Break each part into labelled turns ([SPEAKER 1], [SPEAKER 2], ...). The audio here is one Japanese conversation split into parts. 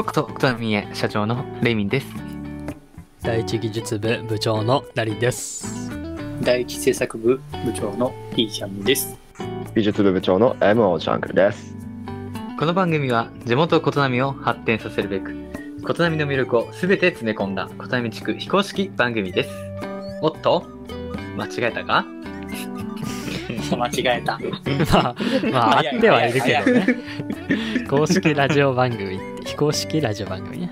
[SPEAKER 1] ようこそ、奥多美へ社長のレイミンです。
[SPEAKER 2] 第一技術部部長のダリです。
[SPEAKER 3] 第一制作部部長の T ちゃんです。
[SPEAKER 4] 美術部部長の MO ジャングルです。
[SPEAKER 1] この番組は地元琴波を発展させるべく、琴波の魅力をすべて詰め込んだ琴波地区非公式番組です。おっと？間違えたか？
[SPEAKER 3] 間違えた。
[SPEAKER 2] まあ、まあ、あってはいるけどね。公式ラジオ番組って、非公式ラジオ番組ね。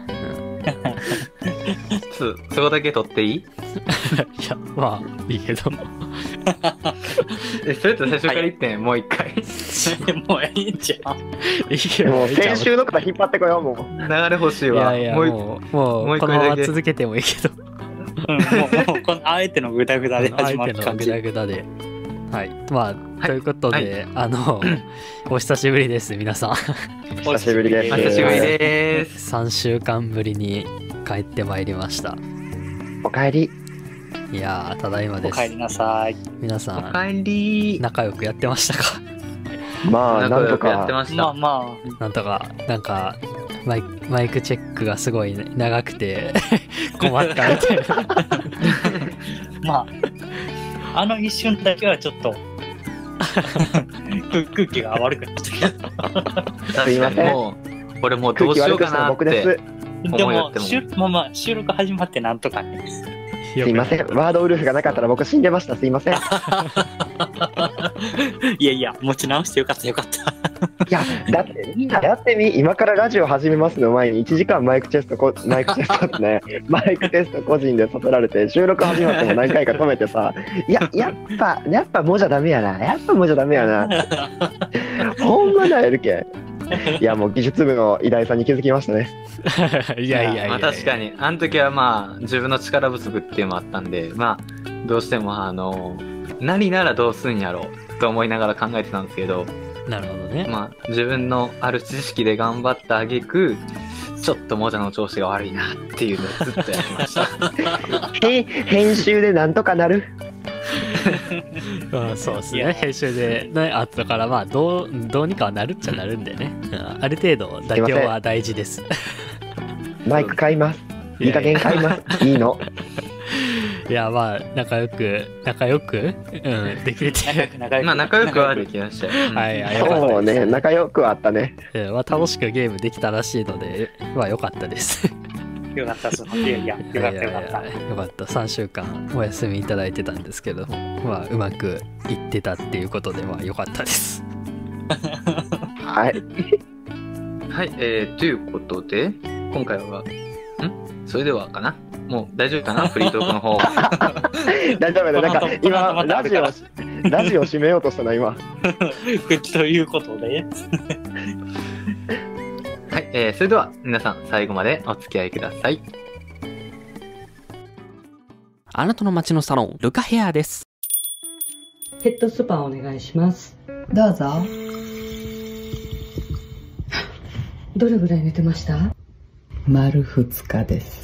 [SPEAKER 1] つ、そこだけ取っていい？
[SPEAKER 2] いや、まあ、いいけど。
[SPEAKER 1] え、それと最初から言ってん、もう一回。
[SPEAKER 3] もういいんじゃん。
[SPEAKER 2] いいよ
[SPEAKER 4] もう先週のから引っ張ってこよう、もう。
[SPEAKER 1] 流れ欲しい
[SPEAKER 2] い
[SPEAKER 1] わ。
[SPEAKER 2] やいや、
[SPEAKER 1] もう一
[SPEAKER 2] もう、もう、
[SPEAKER 1] もう一
[SPEAKER 2] このまま
[SPEAKER 1] 回だけ
[SPEAKER 2] 続けてもいいけど。
[SPEAKER 3] うん、もう、もうこのあえてのグダグダで始ま
[SPEAKER 2] 相手のグ
[SPEAKER 3] る感じ。
[SPEAKER 2] ダグダで。はい。まあ、
[SPEAKER 1] い
[SPEAKER 2] ということで、あの、お久しぶりです、皆さん。
[SPEAKER 4] 久しぶりです。
[SPEAKER 1] お久しぶりです。
[SPEAKER 2] 3週間ぶりに帰ってまいりました。
[SPEAKER 4] おかえり。
[SPEAKER 2] いやー、ただいまです。
[SPEAKER 3] お帰りなさい。
[SPEAKER 1] お
[SPEAKER 2] 皆さん、
[SPEAKER 1] かえり
[SPEAKER 2] 仲良くやってましたか？
[SPEAKER 4] まあ、なんと
[SPEAKER 1] 仲良くやって
[SPEAKER 4] か、
[SPEAKER 1] ました。
[SPEAKER 3] まあま
[SPEAKER 2] なんとか、なんか、マイマイクチェックがすごい長くて 困ったみたいな。
[SPEAKER 3] あ、まあ、あの一瞬だけはちょっと空 空気が悪くなったけ
[SPEAKER 4] すいません
[SPEAKER 1] もう、俺もうどうしようかなって。
[SPEAKER 4] 僕で
[SPEAKER 3] も
[SPEAKER 1] も
[SPEAKER 3] しゅまあまあ、収録始まってなんとかね。
[SPEAKER 4] すいません。ワードウルフがなかったら僕死んでました。すいません。い
[SPEAKER 3] いやいや、持ち直してよかったよかった。
[SPEAKER 4] や、だってみんなやってみ。今からラジオ始めますの前に1時間マイクテストこ、マイクテストね、マイクテスト個人でさせられて、収録始まっても何回か止めてさ、いや、やっぱ、やっぱもうじゃダメやな。やっぱもうじゃダメやな。ほんまなやるけん。いや、もう技術部の偉大さんに気づきましたね。
[SPEAKER 2] いやいやいやいや。
[SPEAKER 1] まあ確かに、あの時はまあ、自分の力不足っていうのもあったんで、まあ、どうしてもあの、何ならどうすんやろうと思いながら考えてたんですけど、
[SPEAKER 2] なるほどね。
[SPEAKER 1] まあ、自分のある知識で頑張った挙句、ちょっともじゃの調子が悪いなっていうのをずっとやりました。
[SPEAKER 4] へ編集でなんとかなる。
[SPEAKER 2] うん、そうですね。編集で、ね、あったから、まあ、どう、どうにかはなるっちゃなるんでね。うんある程度、妥協は大事です。
[SPEAKER 4] マイク買います。いい加減買います。いいの。
[SPEAKER 2] いや、まあ、仲良く、仲良く、うん、できて
[SPEAKER 3] 仲良く仲良く。
[SPEAKER 1] まあ、仲良くはできましたよ。うん
[SPEAKER 2] はい
[SPEAKER 4] そうね、仲良くはあったね。
[SPEAKER 2] うんまあ、楽しくゲームできたらしいので、まあ、良かったです。
[SPEAKER 3] よかった、その。いやいや、よかったよかった。
[SPEAKER 2] よかった。3週間お休みいただいてたんですけど、まあ、うまくいってたっていうことで、まあ、良かったです。
[SPEAKER 4] はい。
[SPEAKER 1] はい、えー、ということで、今回は、ん？それではかな？もう大丈夫かな？フリートークの方。
[SPEAKER 4] 大丈夫だ。なんか今、ラジオ、ラジオ閉めようとしたな、今。
[SPEAKER 3] ということで、
[SPEAKER 1] はい、えー、それでは皆さん最後までお付き合いください。
[SPEAKER 5] あなたの街のサロン、ルカヘアです。
[SPEAKER 6] ヘッドスパお願いします。
[SPEAKER 7] どうぞ。
[SPEAKER 6] どれぐらい寝てました？
[SPEAKER 7] 丸2日です。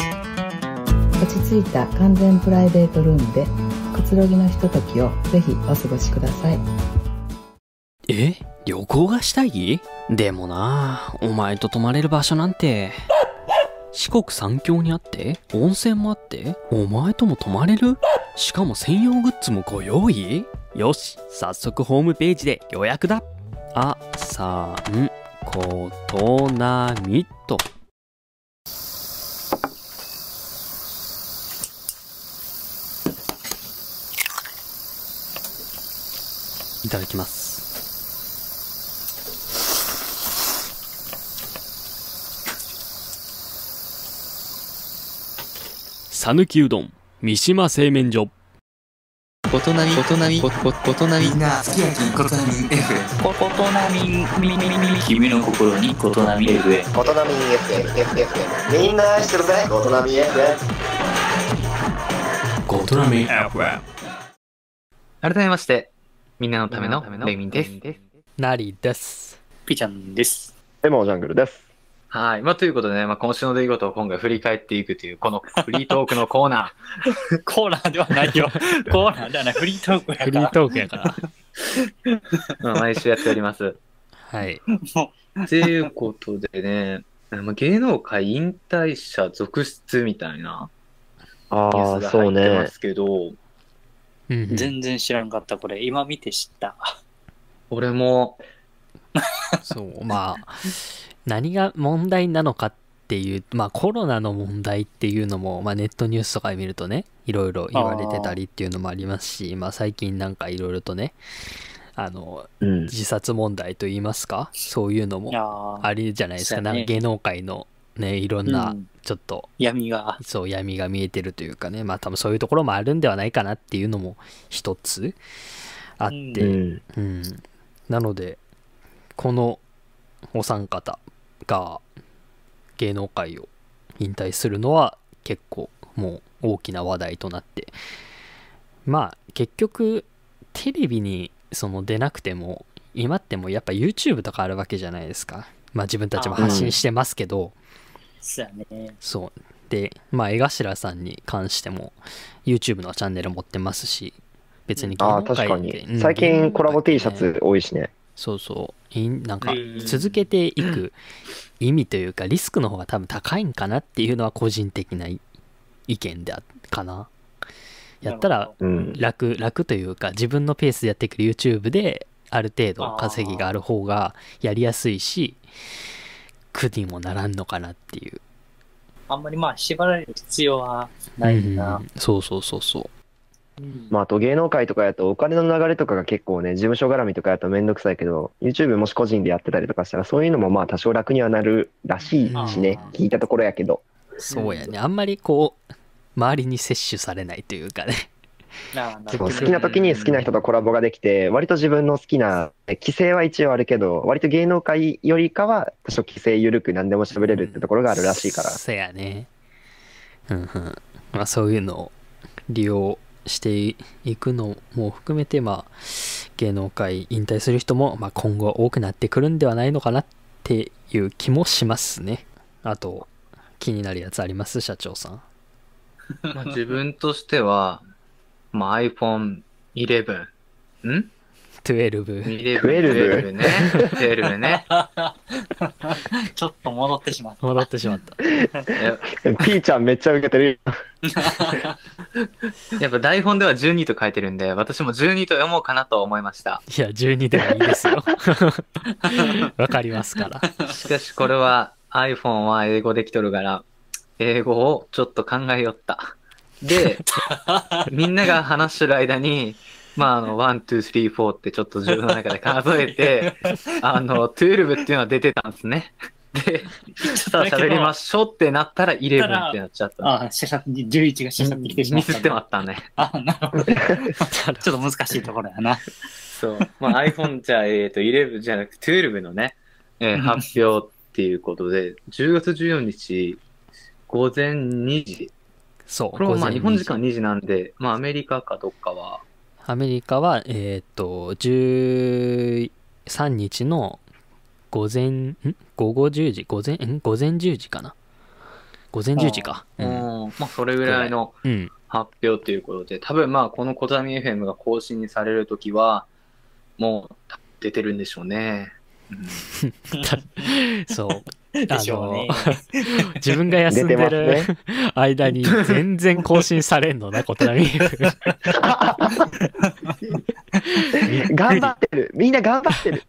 [SPEAKER 7] 落ち着いた完全プライベートルームでくつろぎのひとときをぜひお過ごしください。
[SPEAKER 5] え？旅行がしたい？でもなお前と泊まれる場所なんて。四国三峡にあって、温泉もあって、お前とも泊まれる？しかも専用グッズもご用意？よし、早速ホームページで予約だ。あ、さん、ことなみと。いただきます。讃岐うどん三島製麺所
[SPEAKER 8] ことなみ、ことなみ、こ、こ、ことなみ。みんな、すき焼き、ことなみ F。
[SPEAKER 3] こことなみ、み、み、み、み、君の心にことなみ F へ。
[SPEAKER 4] 大人み FFF。みんな愛してるぜ。大人み FF。
[SPEAKER 5] ことなみ
[SPEAKER 9] FM
[SPEAKER 1] 改めまして、みんなのためのレイミンです。
[SPEAKER 2] ナリです。
[SPEAKER 3] ピーちゃんです。
[SPEAKER 4] エモジャングルです。
[SPEAKER 1] はい。まあ、ということでね、まあ、今週の出来事を今回振り返っていくという、このフリートークのコーナ
[SPEAKER 3] コーナーではないよ。コーナーではない。フリートークやから。
[SPEAKER 2] フリートークやから。
[SPEAKER 1] ー、まあ、毎週やっております。
[SPEAKER 2] はい。
[SPEAKER 3] も
[SPEAKER 1] ということでね、まあ芸能界引退者続出みたいな
[SPEAKER 4] あ
[SPEAKER 1] ニュー
[SPEAKER 4] あ、そう
[SPEAKER 1] スが入ってま
[SPEAKER 4] ね。
[SPEAKER 1] すけど、
[SPEAKER 2] うんう
[SPEAKER 3] うん全然知らんかった、これ。今見て知った。
[SPEAKER 1] 俺も、
[SPEAKER 2] そう、まあ、何が問題なのかっていう、まあコロナの問題っていうのも、まあネットニュースとかで見るとね、いろいろ言われてたりっていうのもありますし、まあ最近なんかいろいろとね、あの、
[SPEAKER 4] うん。
[SPEAKER 2] 自殺問題といいますか、そういうのもありじゃないですか、
[SPEAKER 3] ね
[SPEAKER 2] なんか芸能界のね、いろん
[SPEAKER 3] う
[SPEAKER 2] なんちょっと、
[SPEAKER 3] 闇が。
[SPEAKER 2] そう闇が見えてるというかね、まあ多分そういうところもあるんではないかなっていうのも一つあって、
[SPEAKER 4] うん。
[SPEAKER 2] うん、なのでこのお三方が芸能界を引退するのは結構もう大きな話題となってまあ結局テレビにその出なくても今ってもうやっぱ YouTube とかあるわけじゃないですかまあ自分たちも発信してますけど、
[SPEAKER 3] そう。
[SPEAKER 2] そうでまあ江頭さんに関しても YouTube のチャンネル持ってますし別に芸
[SPEAKER 4] ああ、
[SPEAKER 2] 能
[SPEAKER 4] 確か
[SPEAKER 2] 界で
[SPEAKER 4] に。最近コラボ T シャツ多いしね。
[SPEAKER 2] そうそう。いなんか
[SPEAKER 3] うん
[SPEAKER 2] 続けていく意味というかリスクの方が多分高いんかなっていうのは個人的な意見であかな。やったら
[SPEAKER 4] うん。
[SPEAKER 2] 楽楽というか自分のペースでやってくる YouTube である程度稼ぎがある方がやりやすいし苦にもならんのかなっていう。
[SPEAKER 3] あんまりまあ縛られる必要はないな。
[SPEAKER 2] うん。そうそうそうそう
[SPEAKER 3] うん。
[SPEAKER 4] まあ、あと芸能界とかやとお金の流れとかが結構ね、事務所絡みとかやとめんどくさいけど、YouTube もし個人でやってたりとかしたら、そういうのもまあ多少楽にはなるらしいしね聞いたところやけど。
[SPEAKER 2] そうやね。あんまりこう周りに摂取されないというかね。
[SPEAKER 4] 好きな時に好きな人とコラボができて、割と自分の好きな、え規制は一応あるけど、割と芸能界よりかは多少規制緩く何でも喋れるってところがあるらしいから。
[SPEAKER 2] せやね。うんうん。まあそういうのを利用していくのも含めてまあ芸能界引退する人も、まあ、今後多くなってくるんではないのかなっていう気もしますね。あと気になるやつあります？社長さん。
[SPEAKER 1] まあ、自分としては、まあ、iPhone 11。ん？
[SPEAKER 2] 12
[SPEAKER 1] ?11。
[SPEAKER 4] 12
[SPEAKER 1] ね。12ね。
[SPEAKER 3] ちょっと戻ってしまった。
[SPEAKER 2] 戻ってしまった
[SPEAKER 1] や
[SPEAKER 4] ピーちゃんめっちゃ受けてる。
[SPEAKER 1] やっぱ台本では12と書いてるんで、私も12と読もうかなと思いました。
[SPEAKER 2] いや12でもいいですよわかりますから
[SPEAKER 1] しかしこれは iPhone は英語できとるから、英語をちょっと考えよった。で、みんなが話してる間に、まあ、あの、1、2、3、4ってちょっと自分の中で数えて、あの、12っていうのは出てたんですね。で、さあ喋りましょうってなったら11ってなっちゃった。
[SPEAKER 3] ああ、しゃしゃ、11がしゃしゃってきてしまった。
[SPEAKER 1] ミスってまったね。
[SPEAKER 3] あ、なるほど。ちょっと難しいところやな。
[SPEAKER 1] そう。まあ、iPhone じゃあ、えっ、と、11じゃなくて12のね、えー
[SPEAKER 3] うん
[SPEAKER 1] 発表っていうことで、10月14日、午前2時。
[SPEAKER 2] そう
[SPEAKER 1] これはまあ日本時間2時なんで、まあアメリカかどっかは、
[SPEAKER 2] アメリカは、えーっと、13日の午前、ん？午後10時、午前、ん？午前10時かな？午前10時か。
[SPEAKER 1] う
[SPEAKER 2] うん。
[SPEAKER 1] ん、まあそれぐらいの
[SPEAKER 2] うん。
[SPEAKER 1] 発表ということで、多分まあこのコタミ FM が更新されるときは、もう出てるんでしょうね。うん
[SPEAKER 2] そう。
[SPEAKER 3] でしょうね。
[SPEAKER 2] 自分が休んでる間に全然更新されんのな、コトナミ。
[SPEAKER 4] 頑張ってる。みんな頑張ってる。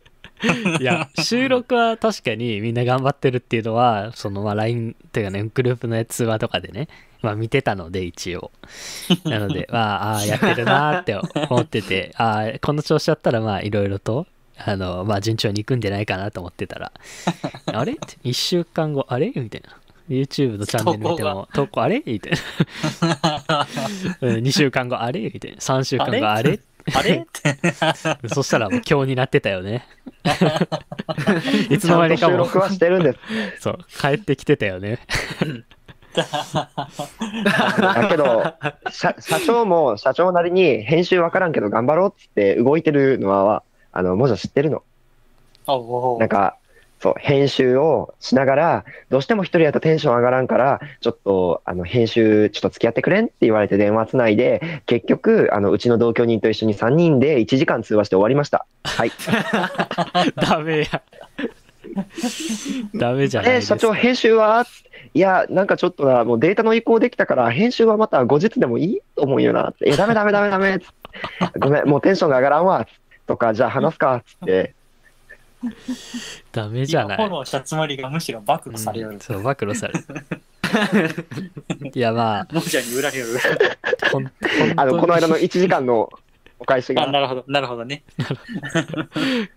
[SPEAKER 2] いや、収録は確かにみんな頑張ってるっていうのは、そのまあ LINE というかね、グループの通話とかでね、まあ見てたので一応。なので、まあ、ああ、やってるなーって思ってて、ああ、この調子だったらまあいろいろと、あの、まあ順調にいくんじゃないかなと思ってたら、あれ？って ?1 週間後、あれ？みたいな。YouTube のチャンネル見ても、投稿あれ？みたいな。うん2週間後、あれ？みたいな。3週間後、あれ？
[SPEAKER 3] あれ？って。
[SPEAKER 2] そしたらもう今日になってたよね。いつの間にかも
[SPEAKER 4] 収録はしてるんです。
[SPEAKER 2] そう、帰ってきてたよね。
[SPEAKER 4] だけど、社社長も社長なりに編集わからんけど頑張ろうっつって動いてるのは、あの、もじゃ知ってるの。なんか、そう、編集をしながら、どうしても一人やとテンション上がらんから、ちょっと、あの、編集、ちょっと付き合ってくれんって言われて電話つないで、結局、あの、うちの同居人と一緒に3人で1時間通話して終わりました。はい。
[SPEAKER 2] ダメや。ダメじゃない
[SPEAKER 4] え、
[SPEAKER 2] ですか
[SPEAKER 4] 社長、編集は？いや、なんかちょっとな、もうデータの移行できたから、編集はまた後日でもいい？と思うよなって。え、ダメダメダメダメ。つってごめん、もうテンションが上がらんわ。とか、じゃあ話すか。つって。
[SPEAKER 2] ダメじゃない
[SPEAKER 3] フォローしたつもりがむしろ暴露される。
[SPEAKER 2] うんそう暴露されるいやまあ
[SPEAKER 3] もじゃに売られる。
[SPEAKER 4] あの、この間の
[SPEAKER 2] 本
[SPEAKER 4] 1時間のお返し
[SPEAKER 3] あ、
[SPEAKER 4] が。
[SPEAKER 3] なるほど、なるほどね。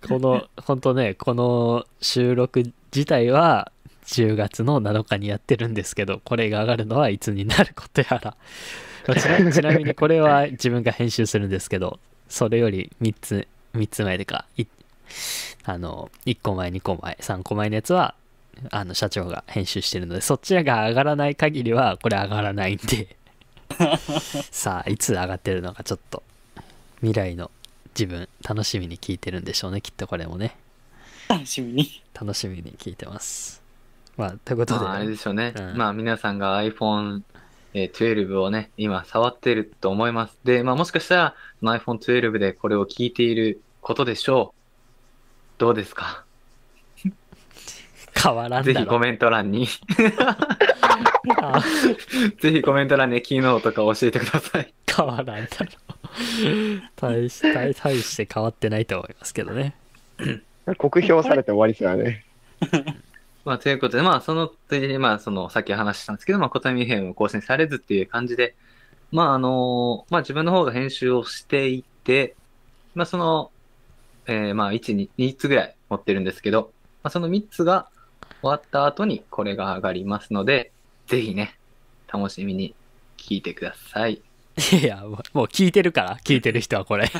[SPEAKER 2] この本当ねこの収録自体は10月の7日にやってるんですけどこれが上がるのはいつになることやらちなみにこれは自分が編集するんですけどそれより3つ3つ前でかいあの1個前2個前3個前のやつはあの社長が編集してるのでそっちが上がらない限りはこれ上がらないんで。さあいつ上がってるのかちょっと未来の自分楽しみに聞いてるんでしょうねきっとこれもね。
[SPEAKER 3] 楽しみに。
[SPEAKER 2] 楽しみに聞いてます。まあということで、
[SPEAKER 1] まあ、あれでしょうね。
[SPEAKER 2] うん。
[SPEAKER 1] まあ、皆さんが iPhone えー12をね、今触ってると思います。で、まあ、もしかしたら、iPhone 12でこれを聞いていることでしょう。どうですか？
[SPEAKER 2] 変わらんだろ
[SPEAKER 1] ぜひコメント欄に、
[SPEAKER 2] あ
[SPEAKER 1] ぜひコメント欄に機能とか教えてください。
[SPEAKER 2] 変わらんだろ大し大大して変わってないと思いますけどね
[SPEAKER 4] 酷評されて終わりですよね。
[SPEAKER 1] まあ、ということで、まあ、そのつい、でにまあ、その、さっき話したんですけど、まあ、コタミ編を更新されずっていう感じで、まあ、あのまあ、自分の方が編集をしていて、まあ、その、えーまあ、1、2、3つぐらい持ってるんですけど、まあ、その3つが終わった後にこれが上がりますので、ぜひね、楽しみに聞いてください。
[SPEAKER 2] いやもうもう聞いてるから聞いてる人はこれ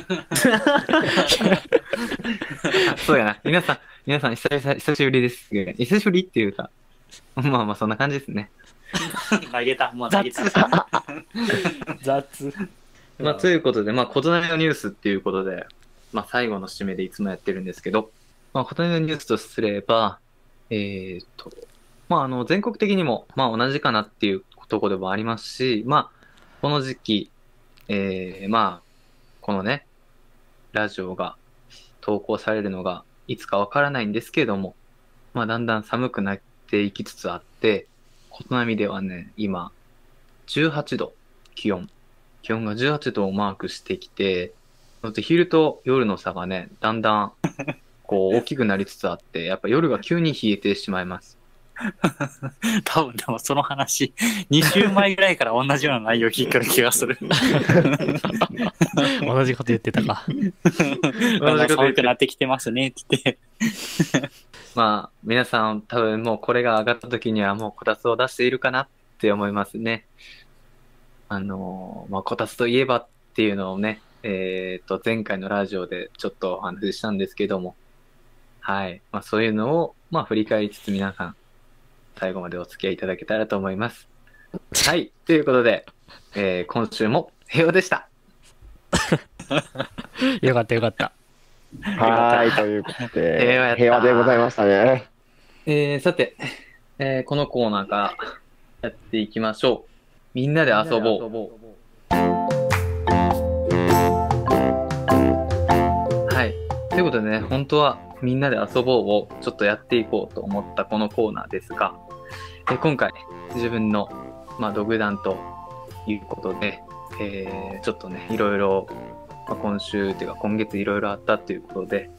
[SPEAKER 1] そうやな。皆さん、皆さん久々、久しぶりですけど。久しぶりっていうか、まあまあそんな感じですね。
[SPEAKER 3] 投げた、もう投げた。
[SPEAKER 2] 雑
[SPEAKER 1] まあということで、まあ、異なりのニュースっていうことで、まあ最後の締めでいつもやってるんですけど、まあ異なりのニュースとすれば、えーっと、まああの、全国的にも、まあ同じかなっていうところでもありますし、まあ、この時期、えー、まあ、このね、ラジオが投稿されるのがいつかわからないんですけれども、まあだんだん寒くなっていきつつあって、琴波ではね、今、18度、気温。気温が18度をマークしてきて、昼と夜の差がね、だんだん、こう、大きくなりつつあって、やっぱ夜が急に冷えてしまいます。
[SPEAKER 3] 多分でもその話、2週前ぐらいから同じような内容聞いてる気がする。
[SPEAKER 2] 同じこと言ってたか
[SPEAKER 3] だんだん寒くなってきてますねって言って。
[SPEAKER 1] まあ、皆さん多分もうこれが上がった時にはもうこたつを出しているかなって思いますね。あのーまあ、こたつといえばっていうのをね、えっ、と、前回のラジオでちょっとお話ししたんですけども、はい。まあ、そういうのを、まあ、振り返りつつ皆さん、最後までお付き合いいただけたらと思います。はい。ということで、えー今週も平和でした。
[SPEAKER 2] よかったよかった
[SPEAKER 4] はーい、ということ
[SPEAKER 1] 平和
[SPEAKER 4] 平和でございましたね。
[SPEAKER 1] えー、さて、えーこのコーナーからやっていきましょう。みんなで遊ぼう。はい。ということでね、本当はみんなで遊ぼうをちょっとやっていこうと思ったこのコーナーですが、えー今回自分の、まあ、独断ということで、えーちょっとね、いろいろ、まあ、今週というか今月いろいろあったということで、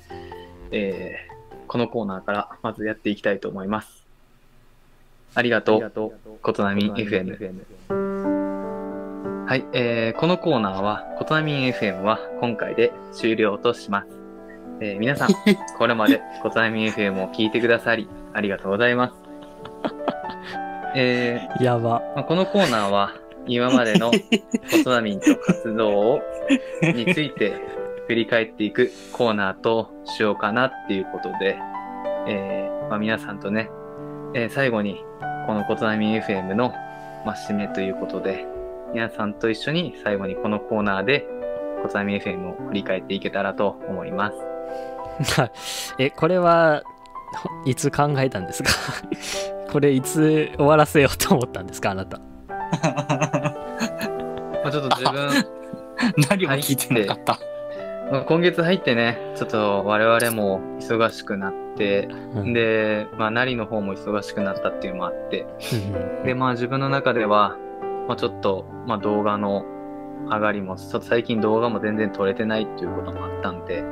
[SPEAKER 1] えーこのコーナーからまずやっていきたいと思います。ありがとう、ことなみ FM。はい、えーこのコーナーは、ことなみ FM は今回で終了とします。えー皆さん、これまでことなみ FM を聞いてくださり、ありがとうございます。えー
[SPEAKER 2] やば
[SPEAKER 1] まあ、このコーナーは、今までのことなみんと活動をについて振り返っていくコーナーとしようかなっていうことで、えーまあ、皆さんとね、えー最後にこのことなみ FM の、まあ、締めということで、皆さんと一緒に最後にこのコーナーでことなみ FM を振り返っていけたらと思います。
[SPEAKER 2] えこれはいつ考えたんですか？これいつ終わらせようと思ったんですかあなた。
[SPEAKER 1] まあ、ちょっと自分、
[SPEAKER 3] 何も聞いてなかった。
[SPEAKER 1] まあ今月入ってね、ちょっと我々も忙しくなって、
[SPEAKER 2] うん
[SPEAKER 1] で、まあ、なりの方も忙しくなったっていうのもあって、
[SPEAKER 2] うん
[SPEAKER 1] で、まあ自分の中では、まあちょっと、まあ動画の上がりも、ちょっと最近動画も全然撮れてないっていうこともあったんで、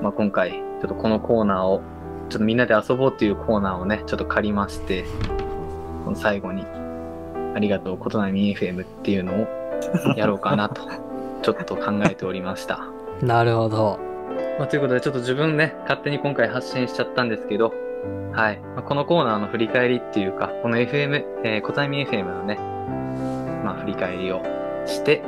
[SPEAKER 1] まあ今回、ちょっとこのコーナーを、ちょっとみんなで遊ぼうっていうコーナーをね、ちょっと借りまして、この最後に、ありがとう、ことなみ FM っていうのをやろうかなと、ちょっと考えておりました。
[SPEAKER 2] なるほど。
[SPEAKER 1] まあ、ということで、ちょっと自分ね、勝手に今回発信しちゃったんですけど、はい。まあ、このコーナーの振り返りっていうか、この FM、えー、小タミ FM のね、まあ、振り返りをして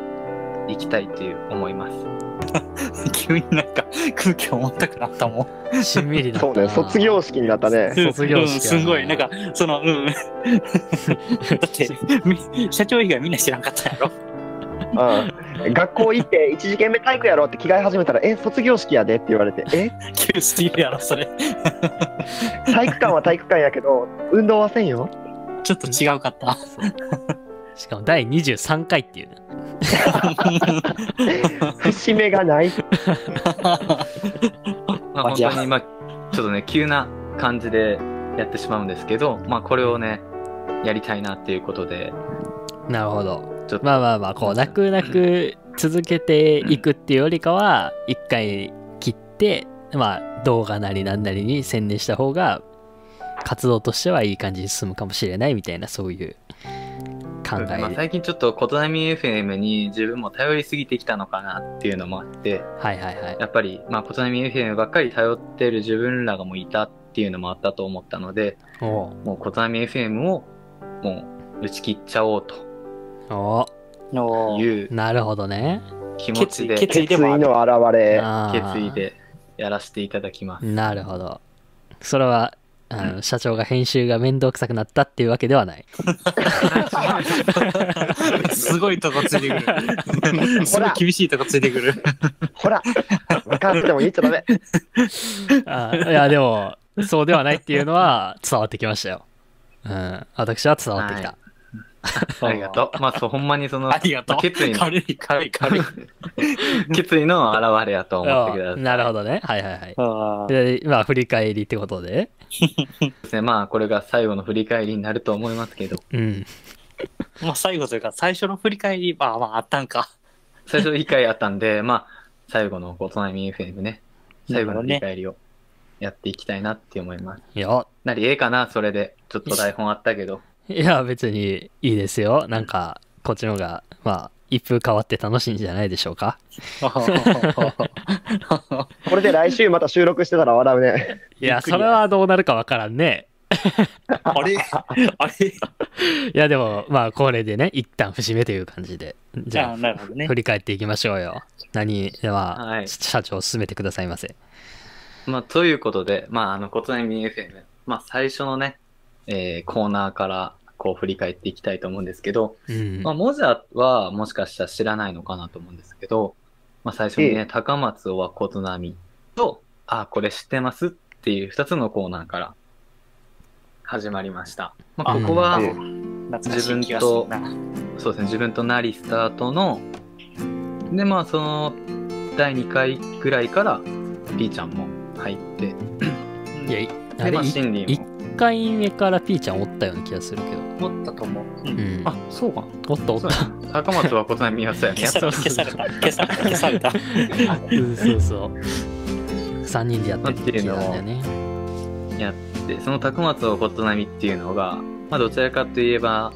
[SPEAKER 1] いきたいという思います。
[SPEAKER 3] 急になんか空気重たくなったもん。
[SPEAKER 2] しんみりだったな。
[SPEAKER 4] そうね、卒業式になったね。
[SPEAKER 2] 卒業式
[SPEAKER 3] うんすんごい、なんか、その、うん。だって、み社長以外みんな知らんかったやろ。
[SPEAKER 4] うん。学校行って、一次元目体育やろって着替え始めたら、え、卒業式やでって言われて、え、
[SPEAKER 3] 急すぎるやろ、それ。
[SPEAKER 4] 体育館は体育館やけど、運動はせんよ。
[SPEAKER 3] ちょっと違うかった。
[SPEAKER 2] しかも第23回っていうね。
[SPEAKER 4] 節目がない。
[SPEAKER 1] まあ、本当に、まあ、ちょっとね、急な感じでやってしまうんですけど、まあ、これをね、やりたいなっていうことで、
[SPEAKER 2] なるほど。
[SPEAKER 1] ちょっと、
[SPEAKER 2] まあまあまあ、こう、泣く泣く続けていくっていうよりかは、一回切って、まあ、動画なりなんなりに専念した方が、活動としてはいい感じに進むかもしれないみたいな、そういう考
[SPEAKER 1] そうですねまあ、
[SPEAKER 2] え。
[SPEAKER 1] 最近ちょっと、ことなみ FM に自分も頼りすぎてきたのかなっていうのもあって、
[SPEAKER 2] はいはいはい。
[SPEAKER 1] やっぱり、まあ、ことなみ FM ばっかり頼ってる自分らがもういたっていうのもあったと思ったので、もうことなみ FM をもう打ち切っちゃおうという
[SPEAKER 2] なるほどね。
[SPEAKER 1] 気持ちで、
[SPEAKER 3] 決
[SPEAKER 4] 決意
[SPEAKER 3] 意でもある
[SPEAKER 4] の表れ。
[SPEAKER 1] 決意でやらせていただきます。
[SPEAKER 2] なるほど。それは、あの社長が編集が面倒くさくなったっていうわけではない。
[SPEAKER 3] すごいとこついてくる。すごい厳しいとこついてくる。
[SPEAKER 4] ほら、分かっても言っちゃダメ。
[SPEAKER 2] あいや、でも、そうではないっていうのは伝わってきましたよ。うん。私は伝わってきた。
[SPEAKER 1] ありがとう。まあ、そう、ほんまにその、
[SPEAKER 3] ありがとう。
[SPEAKER 1] 決意の、
[SPEAKER 3] 軽い、軽い、軽い。
[SPEAKER 1] 決意の表れやと思ってください。
[SPEAKER 2] なるほどね。はいはいはい。で、まあ、振り返りってことで？
[SPEAKER 1] ですね。まあ、これが最後の振り返りになると思いますけど、
[SPEAKER 2] うん。
[SPEAKER 3] まあ最後というか、最初の振り返り、まあまああったんか。
[SPEAKER 1] 最初1回あったんで、まあ、最後のごとなみ FM ね、最後の振り返りをやっていきたいなって思います。
[SPEAKER 2] いや、
[SPEAKER 1] なり、ええかなそれで。ちょっと台本あったけど。
[SPEAKER 2] いや、別にいいですよ。なんか、こっちの方が、まあ、一風変わって楽しいんじゃないでしょうか。
[SPEAKER 4] これで来週また収録してたら笑うね。
[SPEAKER 2] いや、それはどうなるかわからんね。
[SPEAKER 3] あれ？あれ？
[SPEAKER 2] いや、でも、まあ、これでね、一旦節目という感じで。じゃ
[SPEAKER 3] あなるほどね
[SPEAKER 2] 振。り返っていきましょうよ。何、では、
[SPEAKER 1] はい
[SPEAKER 2] 社長進めてくださいませ。
[SPEAKER 1] まあ、ということで、まあ、あの、ことなみ FM、まあ、最初のね、えーコーナーから、こう、振り返っていきたいと思うんですけど、
[SPEAKER 2] うん。
[SPEAKER 1] まあ、モジャはもしかしたら知らないのかなと思うんですけど、まあ、最初にね、高松尾はことなみと、あ、これ知ってますっていう二つのコーナーから始まりました。まあ、
[SPEAKER 3] あ
[SPEAKER 1] ここは、
[SPEAKER 4] うん
[SPEAKER 3] 懐かしい気がするな。
[SPEAKER 1] そうですね、自分となりスタートの、で、まあ、その、第2回ぐらいから、ピーちゃんも入って、
[SPEAKER 2] いや、いあ
[SPEAKER 1] で、
[SPEAKER 2] れ、
[SPEAKER 1] まあ、
[SPEAKER 2] い
[SPEAKER 1] シンディ
[SPEAKER 2] 一
[SPEAKER 1] も。
[SPEAKER 2] 回目からピーちゃんおったような気がするけど。
[SPEAKER 3] 持ったと思う。う。
[SPEAKER 2] うんん。
[SPEAKER 1] あ、そうか。
[SPEAKER 2] おったおった。
[SPEAKER 1] 高松はことなみやそうやね。
[SPEAKER 3] 消された、消された、消された、
[SPEAKER 2] そうそう。3人でやってるって聞いたんだよね。
[SPEAKER 1] やって、その高松をことなみっていうのが、まあ、どちらかといえば、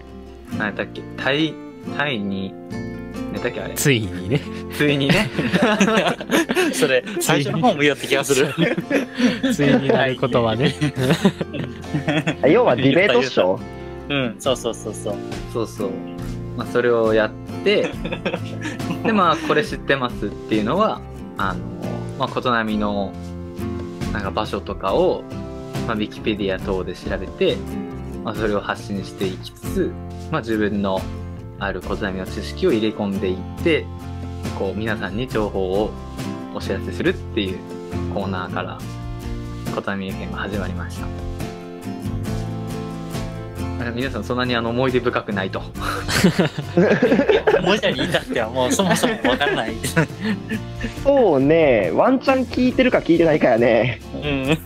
[SPEAKER 1] 何だっけ、タイ、タイに、何だっけあれ、
[SPEAKER 2] ついにね。
[SPEAKER 1] ついにね、
[SPEAKER 3] それ、最初の方も言おった気がする。
[SPEAKER 2] ついになることはね。
[SPEAKER 4] 要はディベートっしょ？
[SPEAKER 3] うん、そうそうそうそう。
[SPEAKER 1] そうそう。まあ、それをやって、で、まあ、これ知ってますっていうのは、あの、まあ、ことなみの、なんか場所とかを、まあ、ウィキペディア等で調べて、まあ、それを発信していきつつ、まあ、自分のあることなみの知識を入れ込んでいって、こう、皆さんに情報をお知らせするっていうコーナーから、ま琴波編が始まりました。あ皆さんそんなにあの思い出深くないと。
[SPEAKER 3] もじゃに至ってはもうそもそもわからない。
[SPEAKER 4] そうね、ワンチャン聞いてるか聞いてないかやね。
[SPEAKER 3] うん。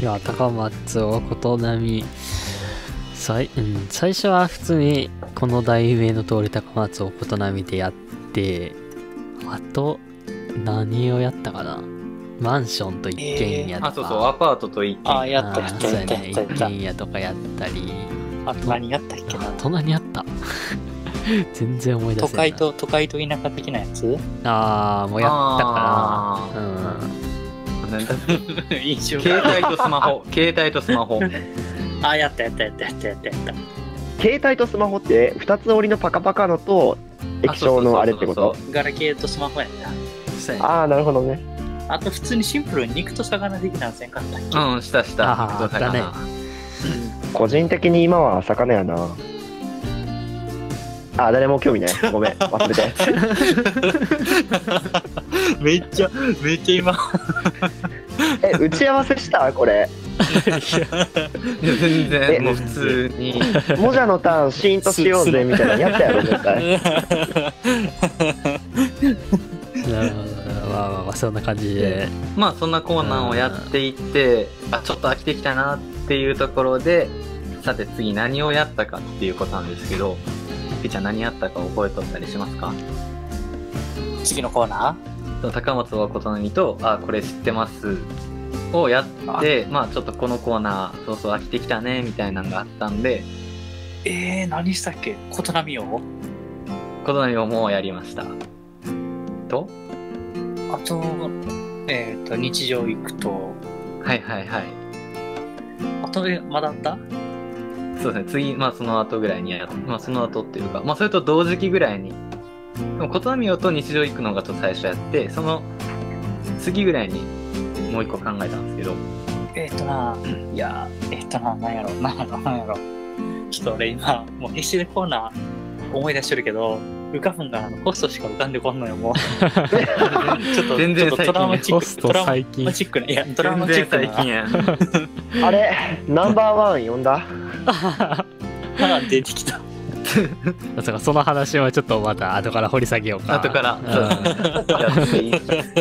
[SPEAKER 2] いや高松を琴波最,、うん、最初は普通にこの題名の通り高松を琴波でやってあと何をやったかな？マンションと一軒家とか、
[SPEAKER 1] あ、そうそう、アパートと一軒
[SPEAKER 3] あ、やった
[SPEAKER 2] あ
[SPEAKER 3] やったやった
[SPEAKER 2] ーそうや
[SPEAKER 3] った。
[SPEAKER 2] 一軒家とかやったり。
[SPEAKER 3] あと何やったっけな？
[SPEAKER 2] あ。と何やった？全然思い出せない。
[SPEAKER 3] 都会と、都会と田舎的なやつ？
[SPEAKER 2] ああもうやった
[SPEAKER 1] あ
[SPEAKER 2] かな。うん。
[SPEAKER 1] 携帯とスマホ、携帯とスマホ。
[SPEAKER 3] あ、やったやったやったやったやったやった。
[SPEAKER 4] 携帯とスマホって2つ折りのパカパカのと液晶のあれってこと？
[SPEAKER 3] ガラケーとスマホやった。
[SPEAKER 4] ああ、なるほどね。
[SPEAKER 3] あと普通にシンプルに肉と魚的なんせんかったっけ
[SPEAKER 1] うん、したした。肉と魚
[SPEAKER 2] ね
[SPEAKER 4] 個人的に今は魚やな。あ、誰も興味ない。ごめん、忘れて。
[SPEAKER 3] めっちゃ、めっちゃ今。
[SPEAKER 4] え、打ち合わせした？これ。
[SPEAKER 1] いや全然、もう普通に。
[SPEAKER 4] もじゃのターンシーンとしようぜみたいなやったやろ、絶対。
[SPEAKER 2] なるほどまあまあまあそんな感じで
[SPEAKER 1] まあそんなコーナーをやっていって、あ、ちょっと飽きてきたなっていうところで、さて次何をやったかっていうことなんですけど、ピちゃん何やったか覚えとったりしますか
[SPEAKER 3] 次のコーナ
[SPEAKER 1] その高松は琴波と、あ、これ知ってますをやって、まあちょっとこのコーナー、そうそう飽きてきたねみたいなのがあったんで、
[SPEAKER 3] ーえー、何したっけ？琴波を？
[SPEAKER 1] 琴波をもうやりました。と？
[SPEAKER 3] あと、えっ、と、日常行くと、
[SPEAKER 1] はいはいはい。
[SPEAKER 3] あと、えまだ？あった
[SPEAKER 1] そうですね、次、まあその後ぐらいにや、まあその後っていうか、まあそれと同時期ぐらいに、でも琴波と日常行くのがちょっと最初やって、その次ぐらいにもう一個考えたんですけど、
[SPEAKER 3] えっ、とな、いや、えっ、とな、なんやろ、なんやろ、なんやろ。ちょっと俺今、もう必死でコーナー思い出してるけど、浮かぶんがあのホストしか浮かんでこんのよ、もう。ちょっと、
[SPEAKER 1] 全然
[SPEAKER 3] トラウマチック、
[SPEAKER 2] ト
[SPEAKER 3] トラウ
[SPEAKER 2] 最近
[SPEAKER 3] マチックな、いや、トラウマ
[SPEAKER 1] 全
[SPEAKER 3] チック
[SPEAKER 1] 然最近
[SPEAKER 3] な。
[SPEAKER 1] やん。
[SPEAKER 4] あれ、ナンバーワン呼んだ？
[SPEAKER 3] が出てきた。
[SPEAKER 2] そうかその話はちょっとまた後から掘り下げようか
[SPEAKER 1] 後から、
[SPEAKER 2] うん
[SPEAKER 1] やっていつつ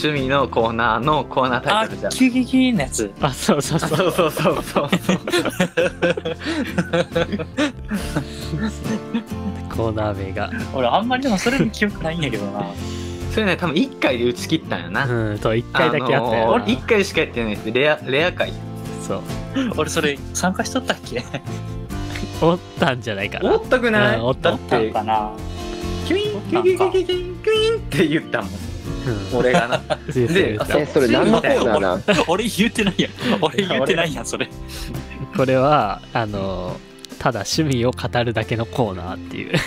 [SPEAKER 1] 趣味のコーナーのコーナータ
[SPEAKER 3] あ
[SPEAKER 1] イトルじゃ、
[SPEAKER 3] キュキュキュのやつ。
[SPEAKER 2] あそうそう
[SPEAKER 1] あ
[SPEAKER 2] そう
[SPEAKER 1] そうそうそうそうそう。
[SPEAKER 2] コーナー名が
[SPEAKER 3] 俺、あんまりでもそれに記憶ないんやけどな。
[SPEAKER 1] それね、多分1回で打ち切ったんよな。
[SPEAKER 2] うんと1回だけやったよな、
[SPEAKER 1] あのー、1回しかやってないです。レア、レア回。
[SPEAKER 2] そう
[SPEAKER 3] 俺、それ参加しとったっけ？
[SPEAKER 2] おったんじゃないかな
[SPEAKER 1] おったくない？
[SPEAKER 2] うんおった
[SPEAKER 1] だっ
[SPEAKER 3] おったん
[SPEAKER 1] て
[SPEAKER 3] か、な？
[SPEAKER 1] キュイン、キュイン、キュイン、キュインって言ったもん。
[SPEAKER 2] うん
[SPEAKER 1] 俺がな。
[SPEAKER 2] で
[SPEAKER 1] で
[SPEAKER 4] え、それ何のコーナーなん
[SPEAKER 3] 俺言ってないやん。俺言ってないやん、それ。
[SPEAKER 2] これはあのただ趣味を語るだけのコーナーっていう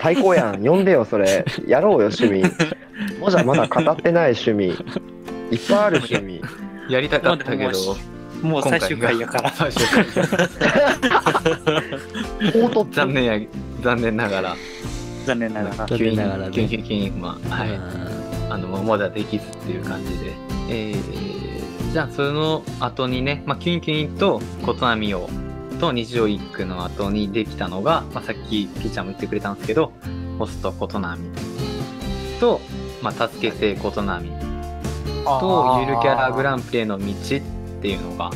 [SPEAKER 4] 最高やん。呼んでよ、それ。やろうよ、趣味。もじゃまだ語ってない趣味。いっぱいある趣味。
[SPEAKER 1] やりたかったけど、
[SPEAKER 3] もう最終回やから。
[SPEAKER 1] 最終回。残念や、残念ながら。
[SPEAKER 3] 残念ながら。
[SPEAKER 2] 残念ながらね
[SPEAKER 1] キュイン、キュイン、キュイン、まあ、はい。
[SPEAKER 2] うん
[SPEAKER 1] あの、まだできずっていう感じで。えー、じゃあ、その後にね、まあ、キュインキュインとことなみを、と日常一句の後にできたのが、まあ、さっきピーちゃんも言ってくれたんですけど、ホストことなみと、まあ、助けて琴波と、ゆるキャラグランプリへの道っていうのが、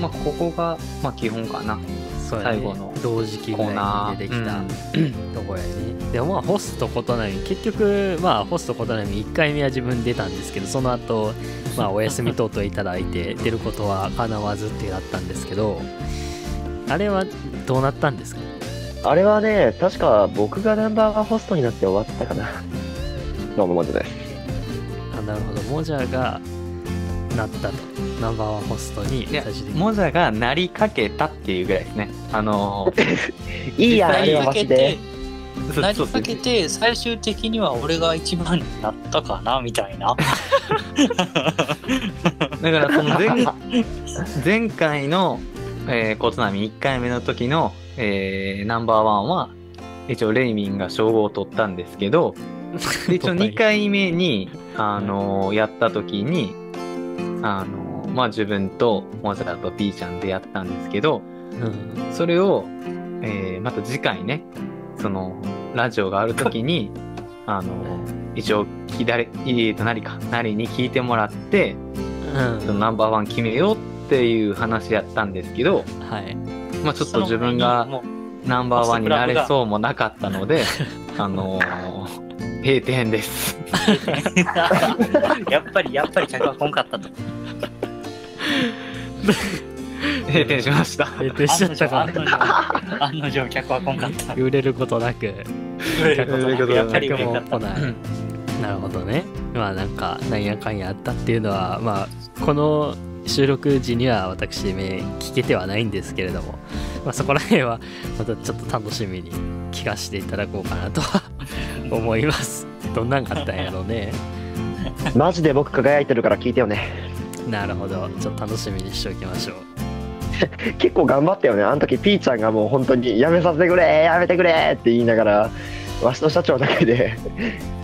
[SPEAKER 1] まあ、ここが、まあ、基本かな。最後の
[SPEAKER 2] 同時期ぐら。いに出てきた、
[SPEAKER 1] うん
[SPEAKER 2] とこやねでもまあホスト琴波結局まあホスト琴波1回目は自分出たんですけどその後まあお休み等々いただいて 出ることは叶わずってなったんですけどあれはどうなったんですか？
[SPEAKER 4] あれはね、確か僕がナンバーワンホストになって終わったかな。どうも、もじです。
[SPEAKER 2] あなるほどモジャがなったとナンバーワンホストに最終的に
[SPEAKER 1] モザがなりかけたっていうぐらいですね。あのー、
[SPEAKER 4] いいやん、あれは
[SPEAKER 3] なりかけ
[SPEAKER 4] マジで
[SPEAKER 3] て。、なりかけて、最終的には俺が一番になったかな、みたいな。
[SPEAKER 1] だからその前 前回の、えー、琴波1回目の時の、えーナンバーワンは一応レイミンが称号を取ったんですけどで一応2回目にあのやった時に、あのまあ自分とモザラと P ちゃんでやったんですけど、
[SPEAKER 2] うん
[SPEAKER 1] それを、えーまた次回ね、その、ラジオがある時に、あの一応、左、えーと、何か、なりに聞いてもらって、そのナンバーワン決めようっていう話やったんですけど、
[SPEAKER 2] はい
[SPEAKER 1] まあちょっと自分が
[SPEAKER 3] も
[SPEAKER 1] ナンバーワンになれそうもなかったので、あのー閉店です。
[SPEAKER 3] う やっぱり、やっぱり客は来んかったと。
[SPEAKER 1] 閉店しました。
[SPEAKER 2] 閉店しちゃったか
[SPEAKER 3] 案の定、案の定客は来んかった。
[SPEAKER 2] 売れることなく
[SPEAKER 3] やっぱり売れんかった。
[SPEAKER 2] 客も来ないなるほどねまあなんかなんやかんやあったっていうのはまあこの収録時には私め聞けてはないんですけれども、まあ、そこら辺はまたちょっと楽しみに聞かせていただこうかなとは 思いますどんなんかあったんやろうね
[SPEAKER 4] マジで僕輝いてるから聞いてよね。
[SPEAKER 2] なるほどちょっと楽しみにしておきましょう
[SPEAKER 4] 結構頑張ったよね。あの時ピーちゃんがもう本当にやめさせてくれやめてくれって言いながら、わしと社長だけで、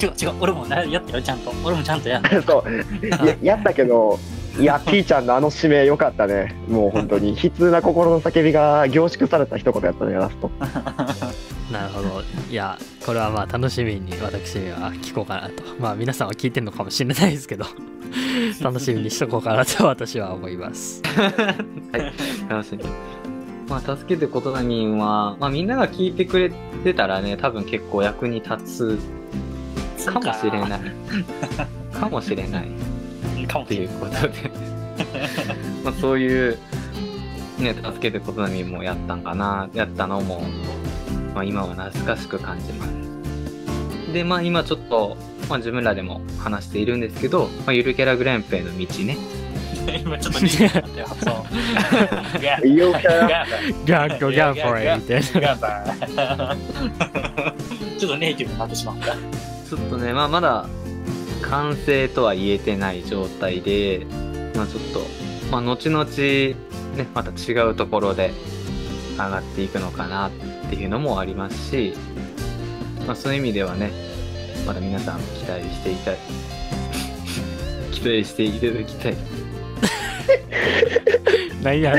[SPEAKER 3] 違う違う、俺もなやったよ、ちゃんと。俺もちゃんとやん
[SPEAKER 4] そう や、やったけど、いや、ピーちゃんのあの指名良かったね。もう本当に、悲痛な心の叫びが凝縮された一言やったね、ラスト。
[SPEAKER 2] なるほど。いやこれはまあ楽しみに私は聞こうかなと。まあ皆さんは聞いてるのかもしれないですけど。楽しみにしとこうかなと私は思います。
[SPEAKER 1] はい、楽しみ。まあ、助けてことなみんは、まあ、みんなが聞いてくれてたらね、多分結構役に立つかもしれない。か。もしれない。とい。うことで、まあ、そういう、ね、助けてことなみもやったんかな、やったのも、まあ、今は懐かしく感じます。で、まあ、今ちょっと、まあ、自分らでも話しているんですけど、まあ、ゆるキャラグランプへの道ね。
[SPEAKER 3] 今ちょっと似てたよ。そう。ガ
[SPEAKER 4] いよキャラ
[SPEAKER 3] ガ
[SPEAKER 2] ギャンゴギャンフォレみたい
[SPEAKER 3] ちょっとネイティブになってしまった。
[SPEAKER 1] ちょっとね、まあ、まだ完成とは言えてない状態で、まあ、ちょっと、まあ、後々、ね、また違うところで上がっていくのかなっていうのもありますし、まあ、そういう意味ではね、まだ皆さん期待していたい、期待していただきたい。
[SPEAKER 2] 何や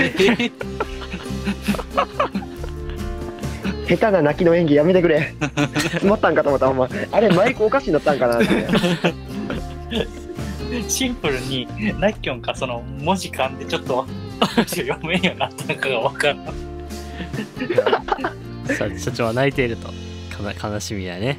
[SPEAKER 4] 下手な泣きの演技やめてくれ。詰まったんかと思った、ほんま。あれ、マイクおかしになったんかなって。
[SPEAKER 3] シンプルに、ナッキョンかその文字間でちょっと読めんようになったのかがわからん。
[SPEAKER 2] さ社長は泣いていると悲しみやね。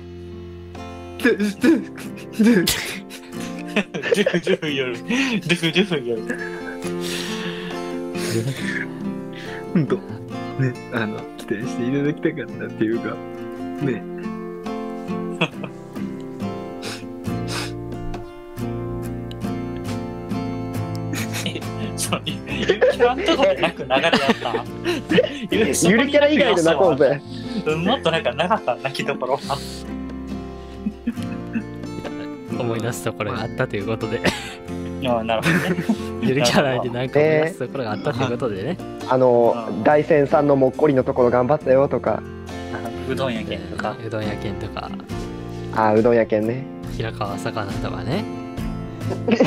[SPEAKER 1] 本当ね、あの、期待していただきたかったっていうか、ね。
[SPEAKER 3] そう、キャラのとこでなく流れだった。ゆる
[SPEAKER 4] キャラ以外で泣こうぜ。
[SPEAKER 3] もっとなんかなかった泣きどころは。
[SPEAKER 2] 思い出すところがあったということで
[SPEAKER 3] ああ、なるほどね。
[SPEAKER 2] ゆるキャラでなんか思い出すところがあったということでね
[SPEAKER 4] あの、大仙さんのもっこりのところ頑張ったよとか、
[SPEAKER 3] うどんやけんとか。
[SPEAKER 2] うどん屋県とか
[SPEAKER 4] あー うどん屋けんね。
[SPEAKER 2] 平川魚とかね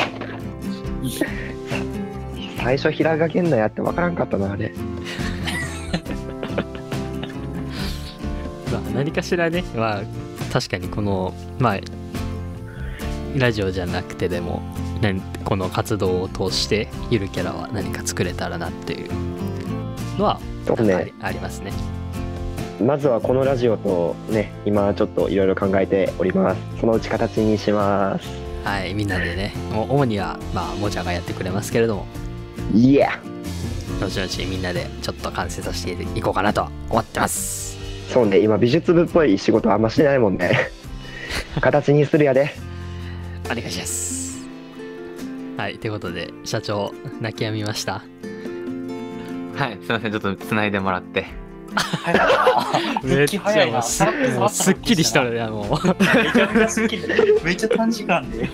[SPEAKER 4] 最初、平賀源内やってわからんかったな、あれ。
[SPEAKER 2] 何かしらね。まあ確かにこのまあラジオじゃなくてでも何この活動を通してゆるキャラは何か作れたらなっていうのはありますね。
[SPEAKER 4] まずはこのラジオとね、今ちょっといろいろ考えております。そのうち形にします。
[SPEAKER 2] はいみんなでね。主にはまあもちゃがやってくれますけれども。
[SPEAKER 4] いや。
[SPEAKER 2] 後々みんなでちょっと完成させていこうかなと思ってます
[SPEAKER 4] そうね、今美術部っぽい仕事あんましてないもんね。形にするやで。
[SPEAKER 2] お願いしますはいということで社長泣き止みました
[SPEAKER 1] はい、すいません、ちょっと繋いでもらって。
[SPEAKER 2] めっちゃもうすもうすっきりしたねもう
[SPEAKER 3] めちゃめちゃすっきり。めっちゃ短時間で。